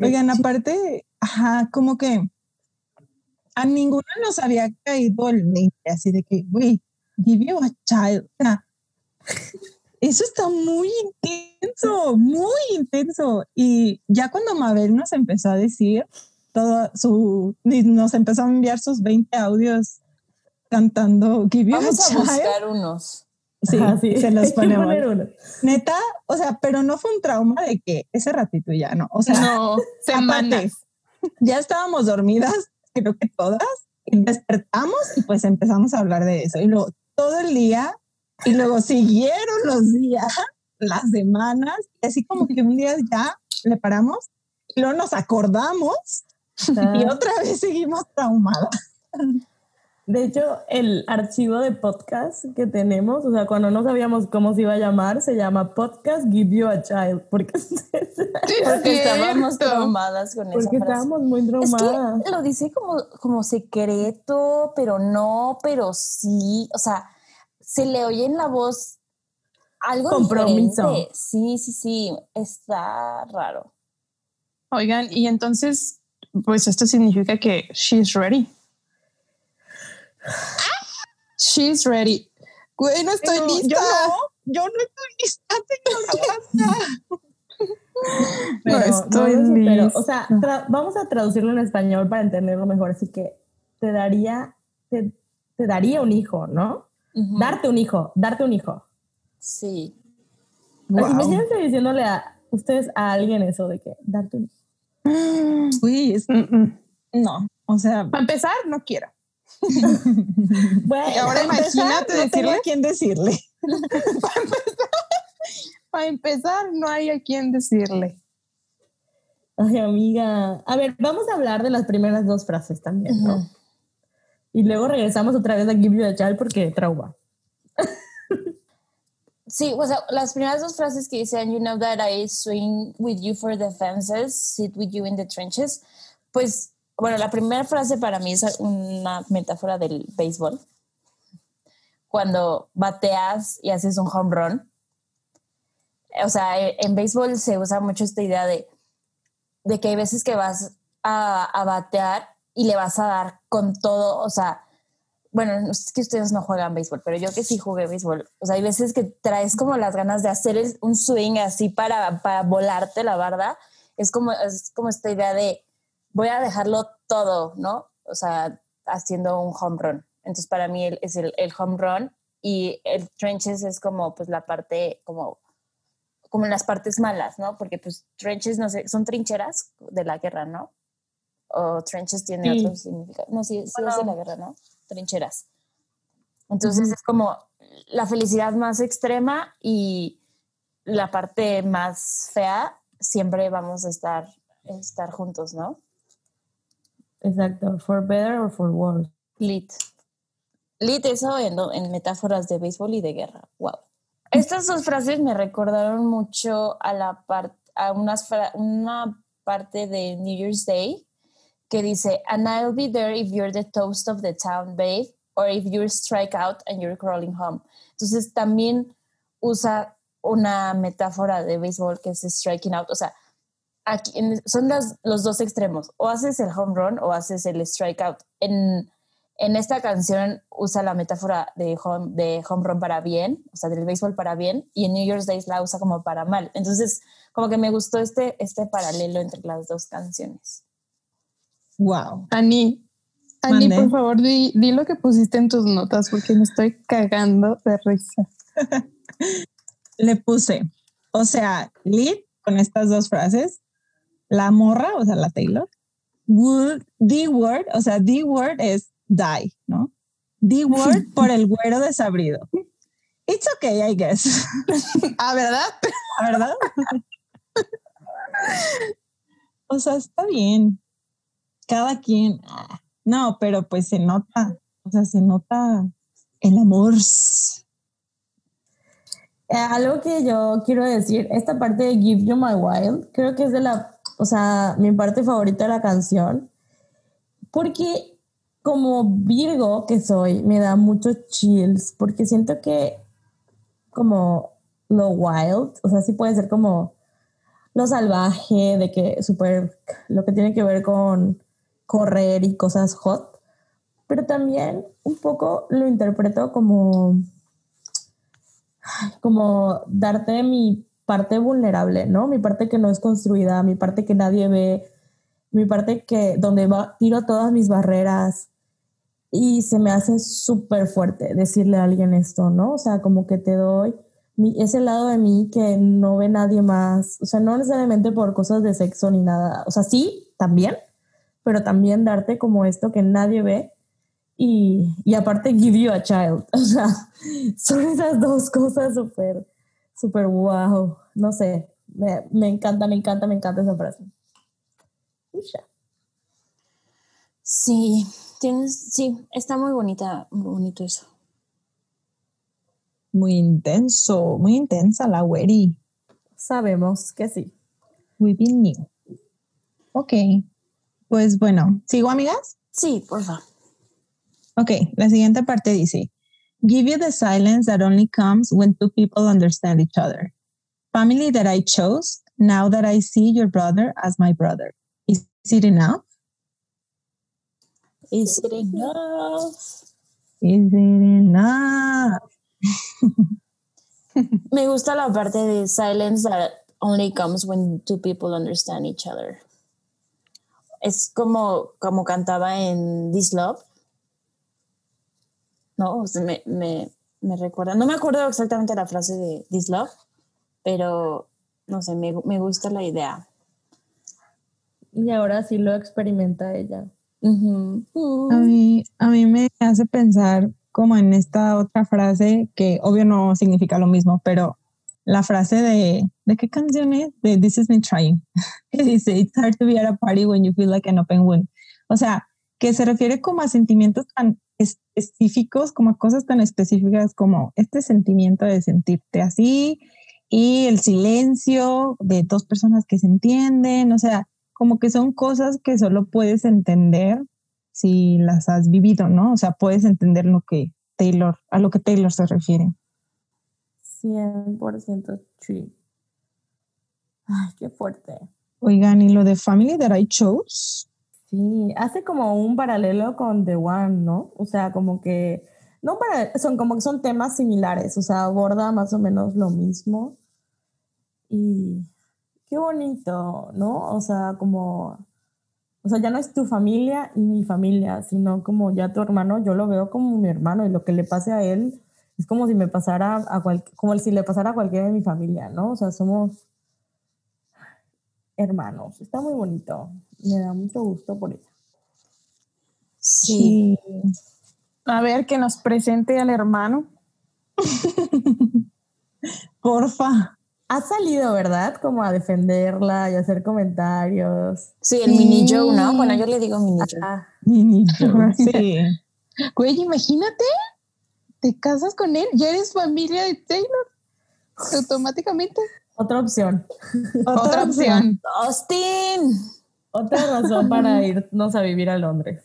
Oigan, aparte, ajá, como que a ninguno nos había caído el 20, así de que, güey, give you a child. O sea, eso está muy intenso, muy intenso. Y ya cuando Mabel nos empezó a decir todo su, nos empezó a enviar sus 20 audios cantando Give Vamos a, buscar unos. Sí, sí, se los ponemos. Neta, o sea, pero no fue un trauma de que ese ratito ya no. O sea, no, semanas. ya estábamos dormidas, creo que todas, y despertamos y pues empezamos a hablar de eso. Y luego todo el día y luego siguieron los días, las semanas, y así como que un día ya le paramos y luego nos acordamos y otra vez seguimos traumadas. De hecho, el archivo de podcast que tenemos, o sea, cuando no sabíamos cómo se iba a llamar, se llama Podcast Give You a Child, porque, estábamos traumadas con eso. Porque estábamos muy traumadas. Es que lo dice como, como secreto, pero no, pero sí, o sea, se le oye en la voz algo Compromiso. Diferente. Sí, sí, sí, está raro. Oigan, y entonces, pues esto significa que she's ready. She's ready. Güey, no estoy lista. Yo no, yo no estoy lista, pero, no estoy lista. o sea, vamos a traducirlo en español para entenderlo mejor. Así que te daría, te, te daría un hijo, ¿no? Darte un hijo, darte un hijo. Sí. Wow. Imagínense diciéndole a ustedes a alguien eso de que darte un hijo. Uy, es, no, o sea, para empezar, no quiero. Bueno, ahora imagínate decirle a quién decirle. para, empezar, no hay a quién decirle. Ay, amiga. A ver, vamos a hablar de las primeras dos frases también, ¿no? Y luego regresamos otra vez a Give You a Child porque trauma. Sí, o sea, las primeras dos frases que dicen, you know that I swing with you for the fences, sit with you in the trenches, pues, bueno, la primera frase para mí es una metáfora del béisbol. Cuando bateas y haces un home run. O sea, en béisbol se usa mucho esta idea de, de que hay veces que vas a, a batear y le vas a dar con todo, o sea, bueno, no es que ustedes no juegan béisbol, pero yo que sí jugué béisbol, o sea, hay veces que traes como las ganas de hacer un swing así para, para volarte la barda, es como, es como esta idea de voy a dejarlo todo, ¿no? O sea, haciendo un home run. Entonces, para mí es el, el home run y el trenches es como pues la parte como como en las partes malas, ¿no? Porque pues trenches, no sé, son trincheras de la guerra, ¿no? o trenches tiene otro significado. No, sí, sí es de la guerra, ¿no? Trincheras. Entonces es como la felicidad más extrema y la parte más fea, siempre vamos a estar, estar juntos, ¿no? Exacto, for better or for worse. Lit. Lit eso en, en metáforas de béisbol y de guerra. Wow. Estas dos frases me recordaron mucho a la parte a unas una parte de New Year's Day que dice, and I'll be there if you're the toast of the town, babe, or if you strike out and you're crawling home. Entonces también usa una metáfora de béisbol que es striking out, o sea, aquí, son los dos extremos. O haces el home run o haces el strikeout. En, en esta canción usa la metáfora de home, de home run para bien, o sea, del béisbol para bien, y en New Year's Day la usa como para mal. Entonces, como que me gustó este, este paralelo entre las dos canciones. Wow. Ani, Ani, por favor, di, di, lo que pusiste en tus notas porque me estoy cagando de risa. Le puse, o sea, lead con estas dos frases, la morra, o sea, la Taylor, would, the word, o sea, the word es die, ¿no? The word por el güero desabrido. It's okay, I guess. ¿Ah, verdad? ¿Ah, verdad? o sea, está bien. Cada quien. No, pero pues se nota, o sea, se nota el amor. Eh, algo que yo quiero decir, esta parte de Give You My Wild, creo que es de la, o sea, mi parte favorita de la canción, porque como Virgo que soy, me da muchos chills, porque siento que como lo wild, o sea, sí puede ser como lo salvaje, de que súper, lo que tiene que ver con correr y cosas hot, pero también un poco lo interpreto como, como darte mi parte vulnerable, ¿no? Mi parte que no es construida, mi parte que nadie ve, mi parte que donde va, tiro todas mis barreras, y se me hace súper fuerte decirle a alguien esto, ¿no? O sea, como que te doy ese lado de mí que no ve nadie más, o sea, no necesariamente por cosas de sexo ni nada, o sea, sí, también, pero también darte como esto que nadie ve. Y, y aparte give you a child, o sea, son esas dos cosas súper, súper wow, no sé, me, me, encanta, me encanta, me encanta esa frase. Sí, Tienes, sí, está muy bonita, muy bonito eso. Muy intenso, muy intensa la Weri. Sabemos que sí. We been new. Ok, pues bueno, ¿sigo amigas? Sí, por favor. Ok, la siguiente parte dice, give you the silence that only comes when two people understand each other. Family that I chose, now that I see your brother as my brother. Is it enough? Is it enough? Is it enough? Me gusta la parte de silence that only comes when two people understand each other. Es como, como cantaba en This Love. No, me, me, me recuerda. No me acuerdo exactamente la frase de This Love, pero no sé, me, me gusta la idea. Y ahora sí lo experimenta ella. A, mí, a mí me hace pensar como en esta otra frase que obvio no significa lo mismo, pero la frase de, ¿de qué canción es? De This Is Me Trying, que dice, It's hard to be at a party when you feel like an open wound. O sea, que se refiere como a sentimientos tan específicos, como a cosas tan específicas como este sentimiento de sentirte así y el silencio de dos personas que se entienden, o sea, como que son cosas que solo puedes entender si las has vivido, ¿no? O sea, puedes entender lo que Taylor, a lo que Taylor se refiere. 100% sí. Ay, qué fuerte. Oigan, ¿y lo de Family That I Chose? Sí, hace como un paralelo con The One, ¿no? O sea, como que, no para, son como que son temas similares, o sea, aborda más o menos lo mismo. Y qué bonito, ¿no? O sea, como, o sea, ya no es tu familia y mi familia, sino como ya tu hermano, yo lo veo como mi hermano y lo que le pase a él es como si me pasara a como si le pasara a cualquiera de mi familia, ¿no? O sea, somos hermanos. Está muy bonito. Me da mucho gusto por ella. Sí. A ver, que nos presente al hermano. Porfa ha salido, ¿verdad? Como a defenderla y hacer comentarios. Sí, el mini Joe, ¿no? Bueno, yo le digo mini Joe. Mini Joe, sí. Güey, imagínate, te casas con él, ya eres familia de Taylor. Automáticamente. Otra opción. Otra, opción. Austin. Otra razón para irnos a vivir a Londres.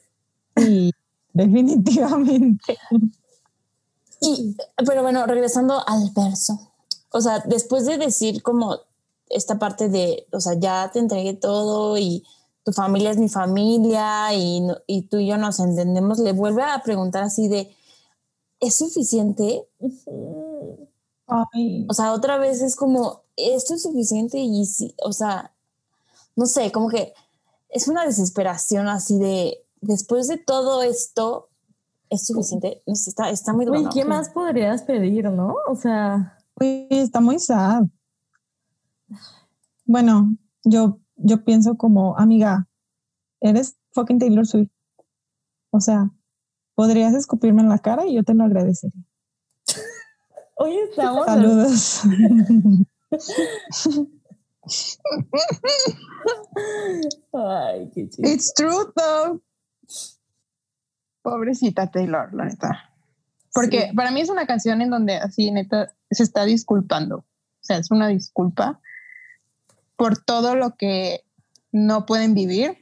Sí, definitivamente. Y, pero bueno, regresando al verso o sea, después de decir como esta parte de, o sea, ya te entregué todo y tu familia es mi familia y, y tú y yo nos entendemos, le vuelve a preguntar así de, ¿es suficiente? O sea, otra vez es como, esto es suficiente y sí, o sea, no sé, como que es una desesperación así de, después de todo esto, es suficiente. Está, está muy duro. ¿qué más podrías pedir, no? O sea. está muy sad. Bueno, yo, yo pienso como, amiga, eres fucking Taylor Swift. O sea, podrías escupirme en la cara y yo te lo agradecería. Hoy estamos. Saludos. Ay, qué chido. It's true, though. Pobrecita Taylor, la neta. Porque para mí es una canción en donde así, neta, se está disculpando. O sea, es una disculpa por todo lo que no pueden vivir.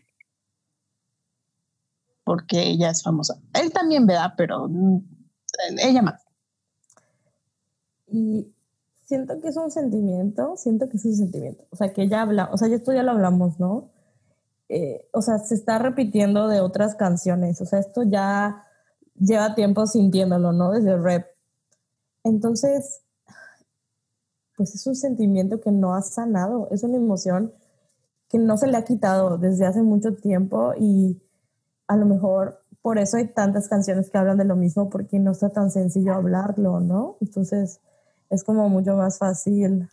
Porque ella es famosa. Él también, ¿verdad? Pero mm, ella más. Y siento que es un sentimiento, siento que es un sentimiento. O sea, que ella habla, o sea, esto ya lo hablamos, ¿no? Eh, o sea, se está repitiendo de otras canciones. O sea, esto ya lleva tiempo sintiéndolo, ¿no? Desde el rap. Entonces, pues es un sentimiento que no ha sanado, es una emoción que no se le ha quitado desde hace mucho tiempo y a lo mejor por eso hay tantas canciones que hablan de lo mismo porque no está tan sencillo hablarlo, ¿no? Entonces, es como mucho más fácil,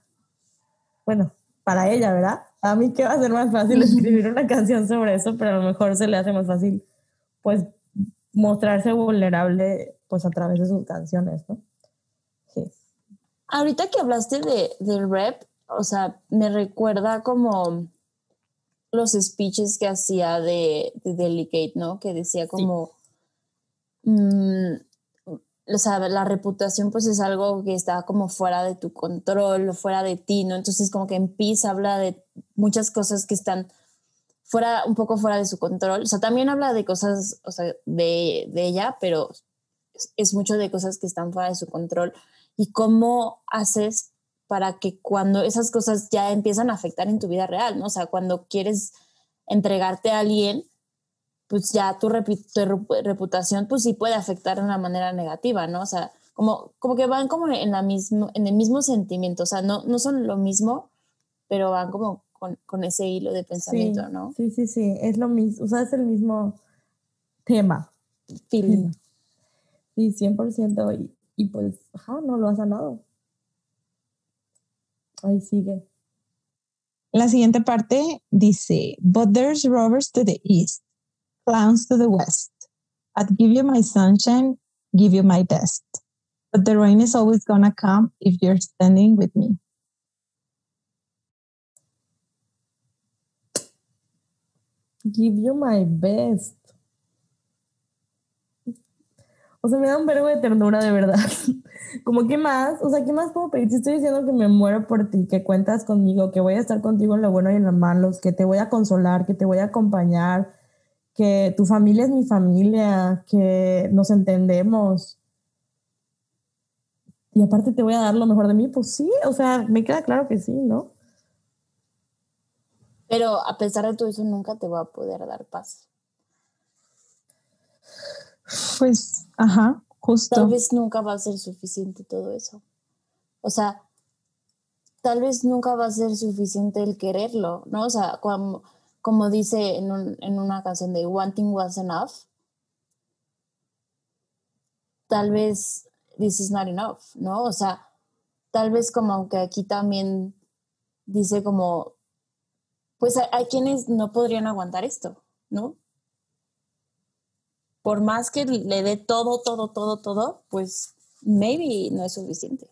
bueno, para ella, ¿verdad? A mí que va a ser más fácil escribir una canción sobre eso, pero a lo mejor se le hace más fácil, pues, mostrarse vulnerable, pues, a través de sus canciones, ¿no? Sí. Ahorita que hablaste de, del rap, o sea, me recuerda como los speeches que hacía de, de Delicate, ¿no? Que decía como, mm, o sea, la reputación pues es algo que está como fuera de tu control o fuera de ti, ¿no? Entonces como que en Peace habla de muchas cosas que están fuera, un poco fuera de su control. O sea, también habla de cosas, o sea, de, de ella, pero es, mucho de cosas que están fuera de su control. Y cómo haces para que cuando esas cosas ya empiezan a afectar en tu vida real, ¿no? O sea, cuando quieres entregarte a alguien, pues ya tu, reputación pues sí puede afectar de una manera negativa, ¿no? O sea, como, como que van como en, la mismo, en el mismo sentimiento, o sea, no, no son lo mismo, pero van como con, con ese hilo de pensamiento, ¿no? Sí, sí, sí, es lo mismo, o sea, es el mismo tema. Feeling. Sí, 100%, y, y pues, ajá, no lo ha sanado. Ahí sigue. La siguiente parte dice, but there's robbers to the east clowns to the west. I'd give you my sunshine, give you my best. But the rain is always gonna come if you're standing with me. Give you my best. O sea, me da un verbo de ternura de verdad. Como, ¿qué más? O sea, ¿qué más puedo pedir? Si estoy diciendo que me muero por ti, que cuentas conmigo, que voy a estar contigo en lo bueno y en lo malo, que te voy a consolar, que te voy a acompañar, que tu familia es mi familia, que nos entendemos. Y aparte te voy a dar lo mejor de mí, pues sí, o sea, me queda claro que sí, ¿no? Pero a pesar de todo eso, nunca te va a poder dar paz. Pues, ajá, justo. Tal vez nunca va a ser suficiente todo eso. O sea, tal vez nunca va a ser suficiente el quererlo, ¿no? O sea, cuando como dice en, una canción de One Thing Was Enough, tal vez this is not enough, ¿no? O sea, tal vez como que aquí también dice como, pues hay, quienes no podrían aguantar esto, ¿no? Por más que le dé todo, todo, todo, todo, pues maybe no es suficiente.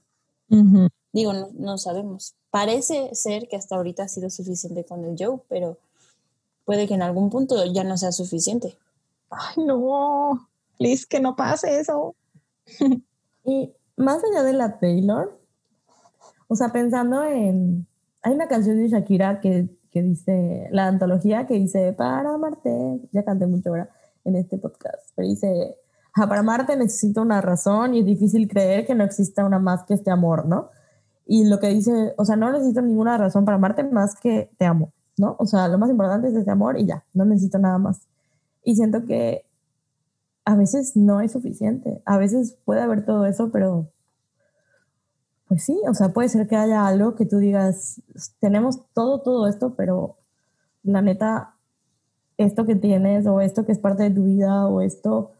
Digo, no, no sabemos. Parece ser que hasta ahorita ha sido suficiente con el Joe, pero puede que en algún punto ya no sea suficiente. Ay, no, please, que no pase eso. y más allá de la Taylor, o sea, pensando en, hay una canción de Shakira que, que dice, la antología que dice, para amarte, ya canté mucho ahora en este podcast, pero dice, para amarte necesito una razón y es difícil creer que no exista una más que este amor, ¿no? Y lo que dice, o sea, no necesito ninguna razón para amarte más que te amo, ¿no? O sea, lo más importante es ese amor y ya, no necesito nada más. Y siento que a veces no es suficiente. A veces puede haber todo eso, pero pues sí, o sea, puede ser que haya algo que tú digas, tenemos todo, todo esto, pero la neta, esto que tienes o esto que es parte de tu vida o esto,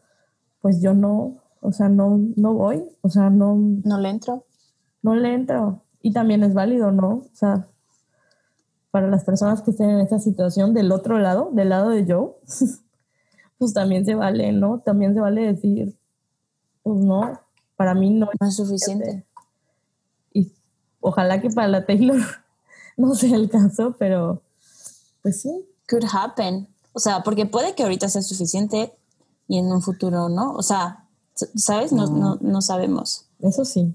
pues yo no, o sea, no, no voy, o sea, no... No le entro. No le entro. Y también es válido, ¿no? O sea, para las personas que estén en esta situación del otro lado, del lado de Joe, pues también se vale, ¿no? También se vale decir, pues no, para mí no, es suficiente. Y ojalá que para la Taylor no sea el caso, pero pues sí. Could happen. O sea, porque puede que ahorita sea suficiente y en un futuro no. O sea, ¿sabes? No, no, no sabemos. Eso sí.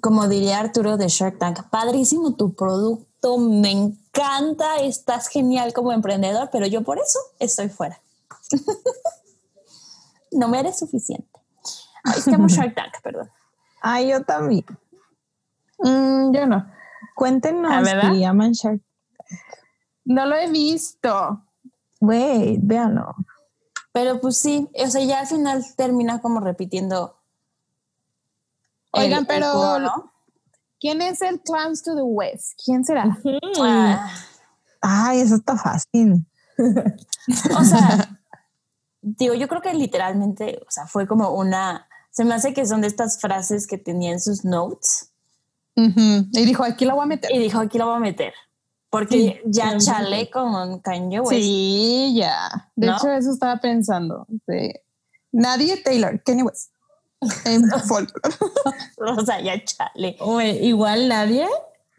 Como diría Arturo de Shark Tank, padrísimo tu producto, me encanta, estás genial como emprendedor, pero yo por eso estoy fuera. no me eres suficiente. Ay, es que amo Shark Tank, perdón. Ay, yo también. Mm, yo no. Cuéntenos si llaman Shark Tank. No lo he visto. Wait, véanlo. Pero pues sí, o sea, ya al final termina como repitiendo. Oigan, pero ¿quién es el Clams to the West? ¿Quién será? Ah. Ay, eso está fácil. o sea, digo, yo creo que literalmente, o sea, fue como una, se me hace que son de estas frases que tenía en sus notes. Y dijo, aquí la voy a meter. Y dijo, aquí la voy a meter. Porque ya chale con Kanye West. Sí, ya. De hecho, eso estaba pensando. nadie Taylor, Kanye West. En o sea, ya chale. igual nadie,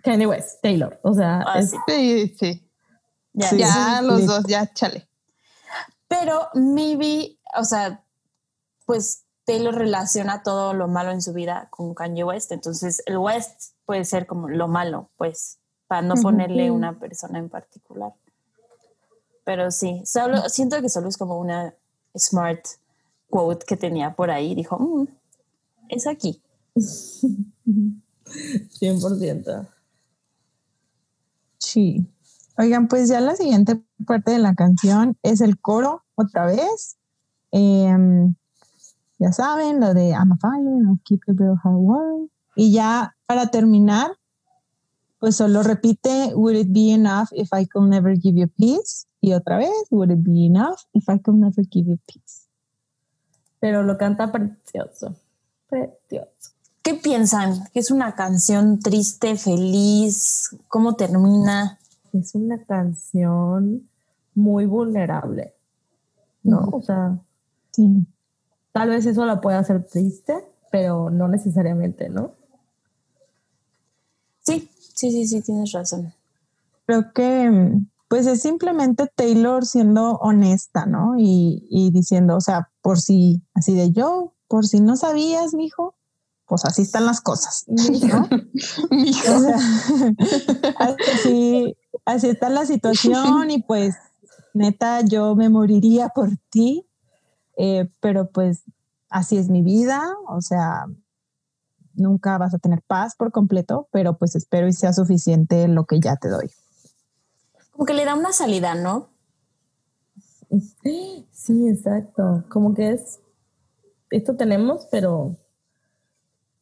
Kanye West, Taylor. O sea, ah, sí, sí. Ya, los dos, ya chale. Pero maybe, o sea, pues Taylor relaciona todo lo malo en su vida con Kanye West. Entonces, el West puede ser como lo malo, pues para no ponerle una persona en particular. Pero sí, solo, siento que solo es como una smart quote que tenía por ahí. Dijo, mm, es aquí. 100%. Sí. Oigan, pues ya la siguiente parte de la canción es el coro otra vez. Em, ya saben, lo de I'm a fire, I keep a hard Y ya para terminar, pues solo repite, would it be enough if I could never give you peace? Y otra vez, would it be enough if I could never give you peace? Pero lo canta precioso, precioso. ¿Qué piensan? ¿Que es una canción triste, feliz? ¿Cómo termina? Es una canción muy vulnerable, ¿no? O sea, sí. tal vez eso la pueda hacer triste, pero no necesariamente, ¿no? Sí, Sí, sí, sí, tienes razón. Creo que pues es simplemente Taylor siendo honesta, ¿no? Y, diciendo, o sea, por si, así de yo, por si no sabías, mijo, pues así están las cosas, ¿no? o sea, así, así está la situación y pues neta, yo me moriría por ti, eh, pero pues así es mi vida, o sea, nunca vas a tener paz por completo, pero pues espero y sea suficiente lo que ya te doy. Como que le da una salida, ¿no? Sí, exacto. Como que es, esto tenemos, pero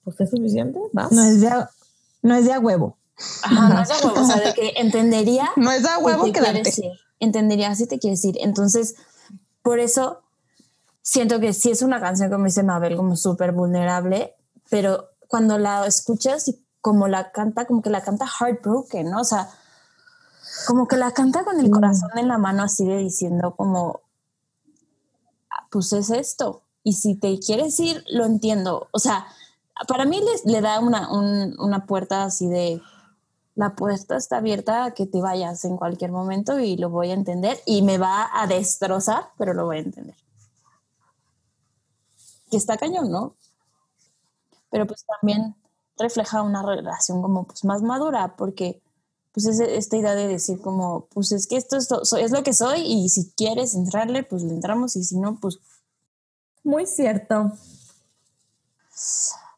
pues es suficiente, ¿vas? No es de a, no es de a huevo. Ajá, no es de a huevo, o sea, de que entendería. No es de a huevo que decir. Entendería si te quiere decir. Entonces, por eso siento que sí es una canción, como dice Mabel, como súper vulnerable, pero cuando la escuchas y como la canta, como que la canta heartbroken, ¿no? O sea, como que la canta con el corazón en la mano así de diciendo como, ah, pues es esto. Y si te quieres ir, lo entiendo. O sea, para mí le, le da una, una puerta así de, la puerta está abierta a que te vayas en cualquier momento y lo voy a entender y me va a destrozar, pero lo voy a entender. Que está cañón, ¿no? pero pues también refleja una relación como pues más madura, porque pues es esta idea de decir como, pues es que esto es, es lo que soy y si quieres entrarle, pues le entramos y si no, pues... Muy cierto.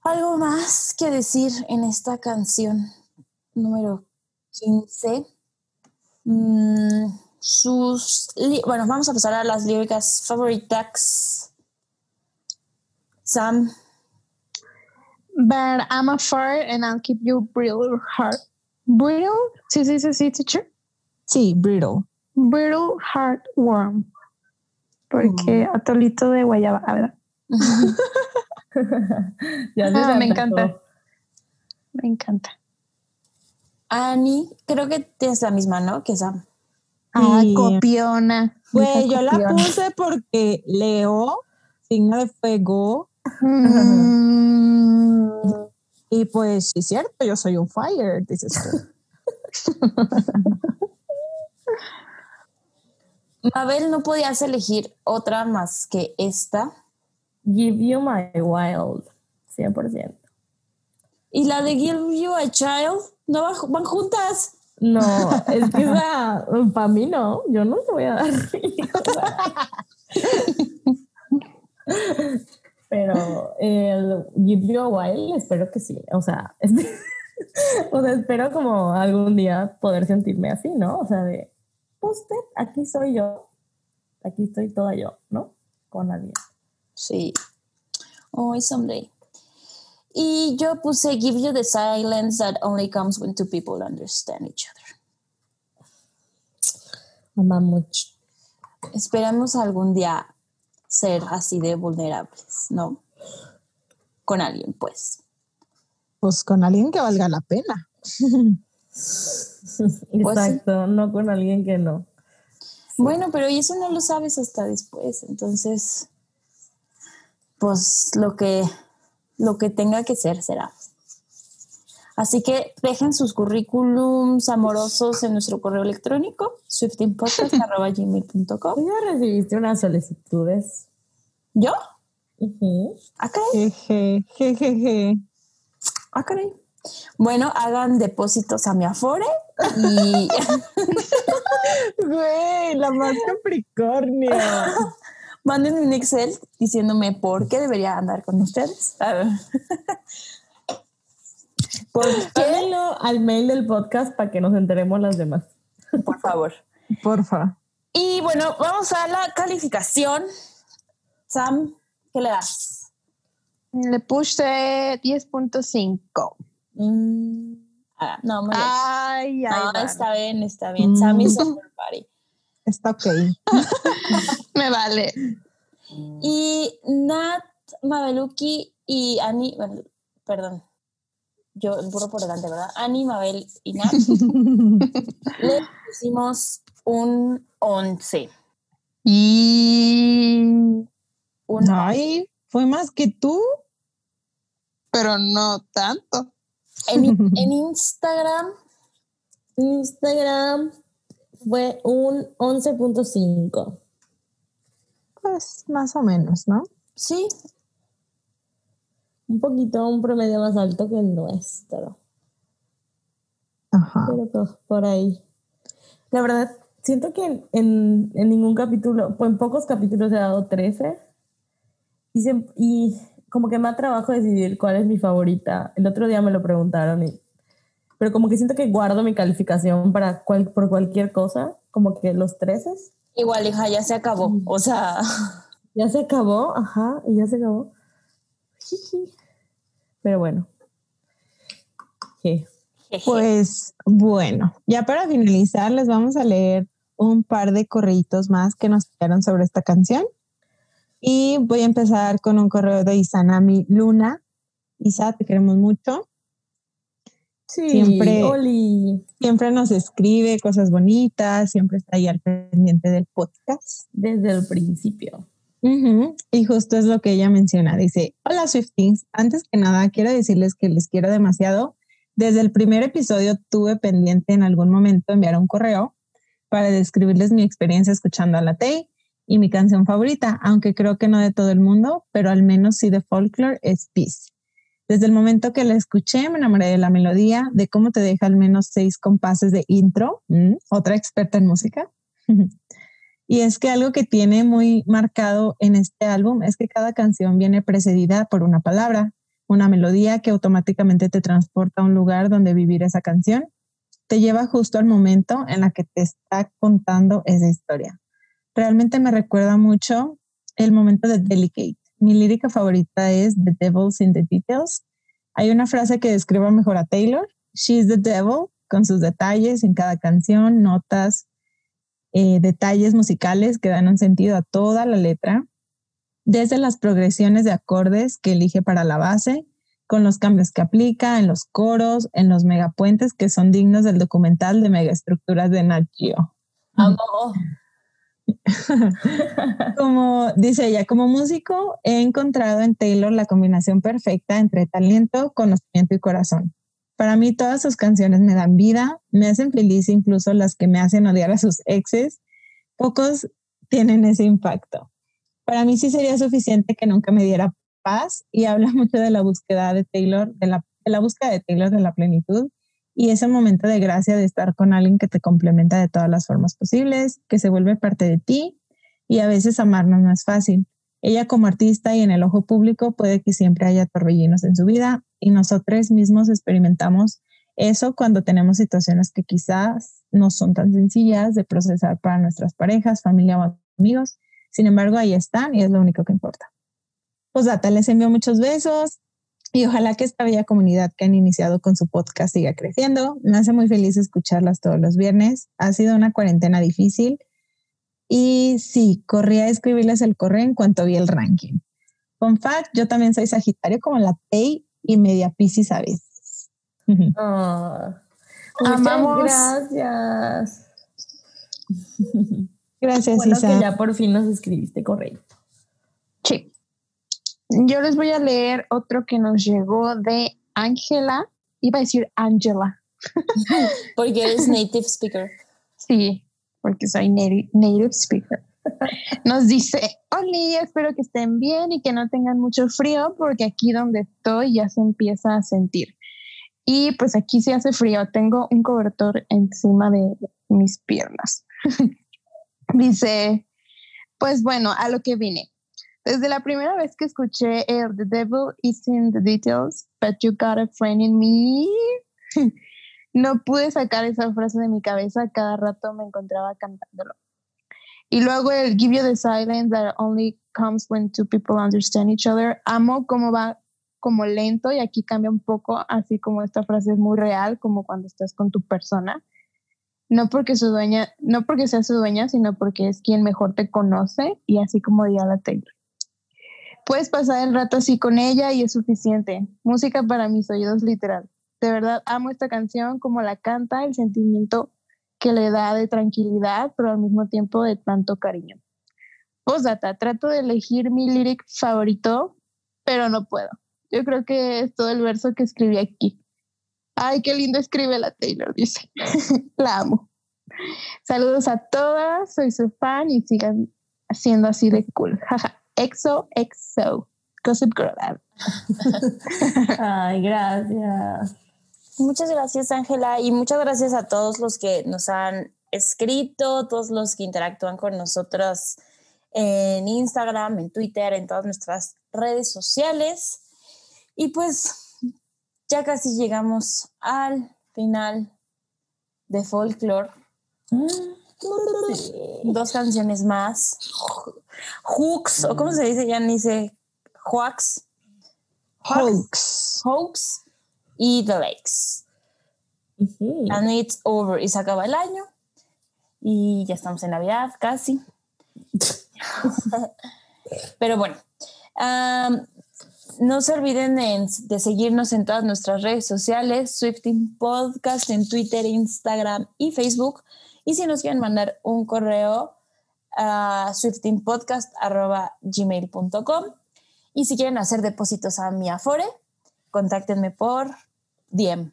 algo más que decir en esta canción número 15. Mm, sus, bueno, vamos a pasar a las líricas favoritas. Sam. But I'm a fart and I'll keep you brittle heart. Brittle? Sí, sí, sí, sí, teacher. Sí, brittle. Brittle heartworm. Porque mm. atolito de guayaba, ¿verdad? ya, me encanta. Me encanta. Annie, creo que es la misma, ¿no? Que Sam. Ah, copiona. Pues yo la puse porque Leo, signo de fuego. Mm. Y pues sí es cierto, yo soy un fire, dices tú. Mabel, no podías elegir otra más que esta. Give You My Wild, 100%. ¿Y la de Give You a Child? ¿No van juntas? No, es que para mí no, yo no te voy a dar. Pero el Give You a While, espero que sí. O sea, o sea, espero como algún día poder sentirme así, ¿no? O sea, de, pues aquí soy yo, aquí estoy toda yo, ¿no? Con alguien. Sí. Hoy someday. Y yo puse Give You the Silence that only comes when two people understand each other. Mamá mucho. Esperamos algún día ser así de vulnerables, ¿no? Con alguien, pues. Pues con alguien que valga la pena. Pues Exacto, no con alguien que no. Bueno, pero eso no lo sabes hasta después, entonces, pues lo que lo que tenga que ser será. Así que dejen sus currículums amorosos en nuestro correo electrónico, swiftingpodcast.gmail.com. ¿Ya recibiste unas solicitudes? ¿Yo? Acá. Acá. Bueno, hagan depósitos a mi Afore y... Güey, la más Capricornio. Mándenme un Excel diciéndome por qué debería andar con ustedes. ¿Por qué? al mail del podcast para que nos enteremos las demás. Por favor. Porfa. Y bueno, vamos a la calificación. Sam, ¿qué le das? Le puse 10.5. Mm, ah, no, me ay, ay, no, está bien, está bien. Mm. Sam is over party. Está ok. Me vale. Y Nat, Mabeluki y Ani, bueno, perdón, yo el burro por delante, ¿verdad? Ani, Mabel y Nat, le pusimos un 11. Y. Un Ay, fue más que tú. Pero no tanto. En, en Instagram. Instagram fue un 11.5. Pues más o menos, ¿no? Sí. Un poquito, un promedio más alto que el nuestro. Ajá. Pero pues por ahí. La verdad, siento que en, ningún capítulo, pues en pocos capítulos he dado 13. Y, y como que me ha trabajo decidir cuál es mi favorita. El otro día me lo preguntaron y pero como que siento que guardo mi calificación para cual, por cualquier cosa, como que los 13. Igual, hija, ya se acabó, o sea... Ya se acabó, ajá, y ya se acabó. Pero bueno. Pues bueno, ya para finalizar les vamos a leer un par de correitos más que nos quedaron sobre esta canción. Y voy a empezar con un correo de Isanami Luna. Isa, te queremos mucho. Sí, siempre, siempre nos escribe cosas bonitas, siempre está ahí al pendiente del podcast. Desde el principio. Y justo es lo que ella menciona. Dice, hola Swiftings, antes que nada quiero decirles que les quiero demasiado. Desde el primer episodio tuve pendiente en algún momento enviar un correo para describirles mi experiencia escuchando a la Tay y mi canción favorita, aunque creo que no de todo el mundo, pero al menos sí de folklore, es Peace. Desde el momento que la escuché, me enamoré de la melodía, de cómo te deja al menos seis compases de intro, mm, otra experta en música. y es que algo que tiene muy marcado en este álbum es que cada canción viene precedida por una palabra, una melodía que automáticamente te transporta a un lugar donde vivir esa canción, te lleva justo al momento en la que te está contando esa historia. Realmente me recuerda mucho el momento de Delicate. Mi lírica favorita es The Devil's in the Details. Hay una frase que describe mejor a Taylor. She's the devil, con sus detalles en cada canción, notas, eh, detalles musicales que dan un sentido a toda la letra, desde las progresiones de acordes que elige para la base, con los cambios que aplica en los coros, en los megapuentes que son dignos del documental de megaestructuras de Nat Geo. como dice ella, como músico he encontrado en Taylor la combinación perfecta entre talento, conocimiento y corazón. Para mí todas sus canciones me dan vida, me hacen feliz, incluso las que me hacen odiar a sus exes. Pocos tienen ese impacto. Para mí sí sería suficiente que nunca me diera paz y habla mucho de la búsqueda de Taylor, de la, de la búsqueda de Taylor de la plenitud y ese momento de gracia de estar con alguien que te complementa de todas las formas posibles, que se vuelve parte de ti y a veces amarnos no es fácil. Ella como artista y en el ojo público puede que siempre haya torbellinos en su vida y nosotros mismos experimentamos eso cuando tenemos situaciones que quizás no son tan sencillas de procesar para nuestras parejas, familia o amigos. Sin embargo, ahí están y es lo único que importa. Pues data, les envío muchos besos, y ojalá que esta bella comunidad que han iniciado con su podcast siga creciendo. Me hace muy feliz escucharlas todos los viernes. Ha sido una cuarentena difícil. Y sí, corrí a escribirles el correo en cuanto vi el ranking. Con fact, yo también soy Sagitario como la T y media Pisces a veces. Oh, Amamos. Gracias. Gracias, bueno, que ya por fin nos escribiste correo. Sí. Yo les voy a leer otro que nos llegó de Ángela. Iba a decir Angela. porque eres native speaker. Sí, porque soy native, speaker. Nos dice, hola, espero que estén bien y que no tengan mucho frío porque aquí donde estoy ya se empieza a sentir. Y pues aquí sí hace frío, tengo un cobertor encima de mis piernas. dice, pues bueno, a lo que vine. Desde la primera vez que escuché el The Devil is in the Details, but you got a friend in me, no pude sacar esa frase de mi cabeza, cada rato me encontraba cantándolo. Y luego el Give You the Silence that only comes when two people understand each other. Amo cómo va como lento y aquí cambia un poco, así como esta frase es muy real, como cuando estás con tu persona. No porque su dueña, no porque sea su dueña, sino porque es quien mejor te conoce y así como la Taylor. Puedes pasar el rato así con ella y es suficiente. Música para mis oídos literal. De verdad amo esta canción como la canta, el sentimiento que le da de tranquilidad, pero al mismo tiempo de tanto cariño. Postdata, trato de elegir mi lyric favorito, pero no puedo. Yo creo que es todo el verso que escribí aquí. Ay, qué lindo escribe la Taylor, dice. la amo. Saludos a todas, soy su fan y sigan siendo así de cool. Jaja. Exo, exo. Gossip Girl. Ay, gracias. Muchas gracias, Ángela, y muchas gracias a todos los que nos han escrito, todos los que interactúan con nosotros en Instagram, en Twitter, en todas nuestras redes sociales. Y pues ya casi llegamos al final de Folklore. Mm. Dos canciones más. Hooks, o cómo se dice, ya ni dice Hooks. Hooks. Hooks y The Lakes. And it's over. Y se acaba el año. Y ya estamos en Navidad casi. Pero bueno, no se olviden de, de, seguirnos en todas nuestras redes sociales, Swifting Podcast en Twitter, Instagram y Facebook. Y si nos quieren mandar un correo a swiftingpodcast.gmail.com y si quieren hacer depósitos a mi Afore, contáctenme por DM.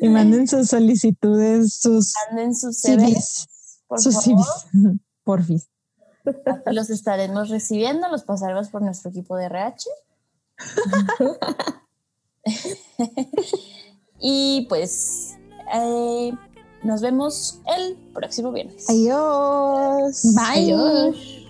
y manden sus solicitudes, sus manden sus CVs, por sus favor. porfis. los estaremos recibiendo, los pasaremos por nuestro equipo de RH. y pues eh, nos vemos el próximo viernes. Adiós. Bye. Adiós.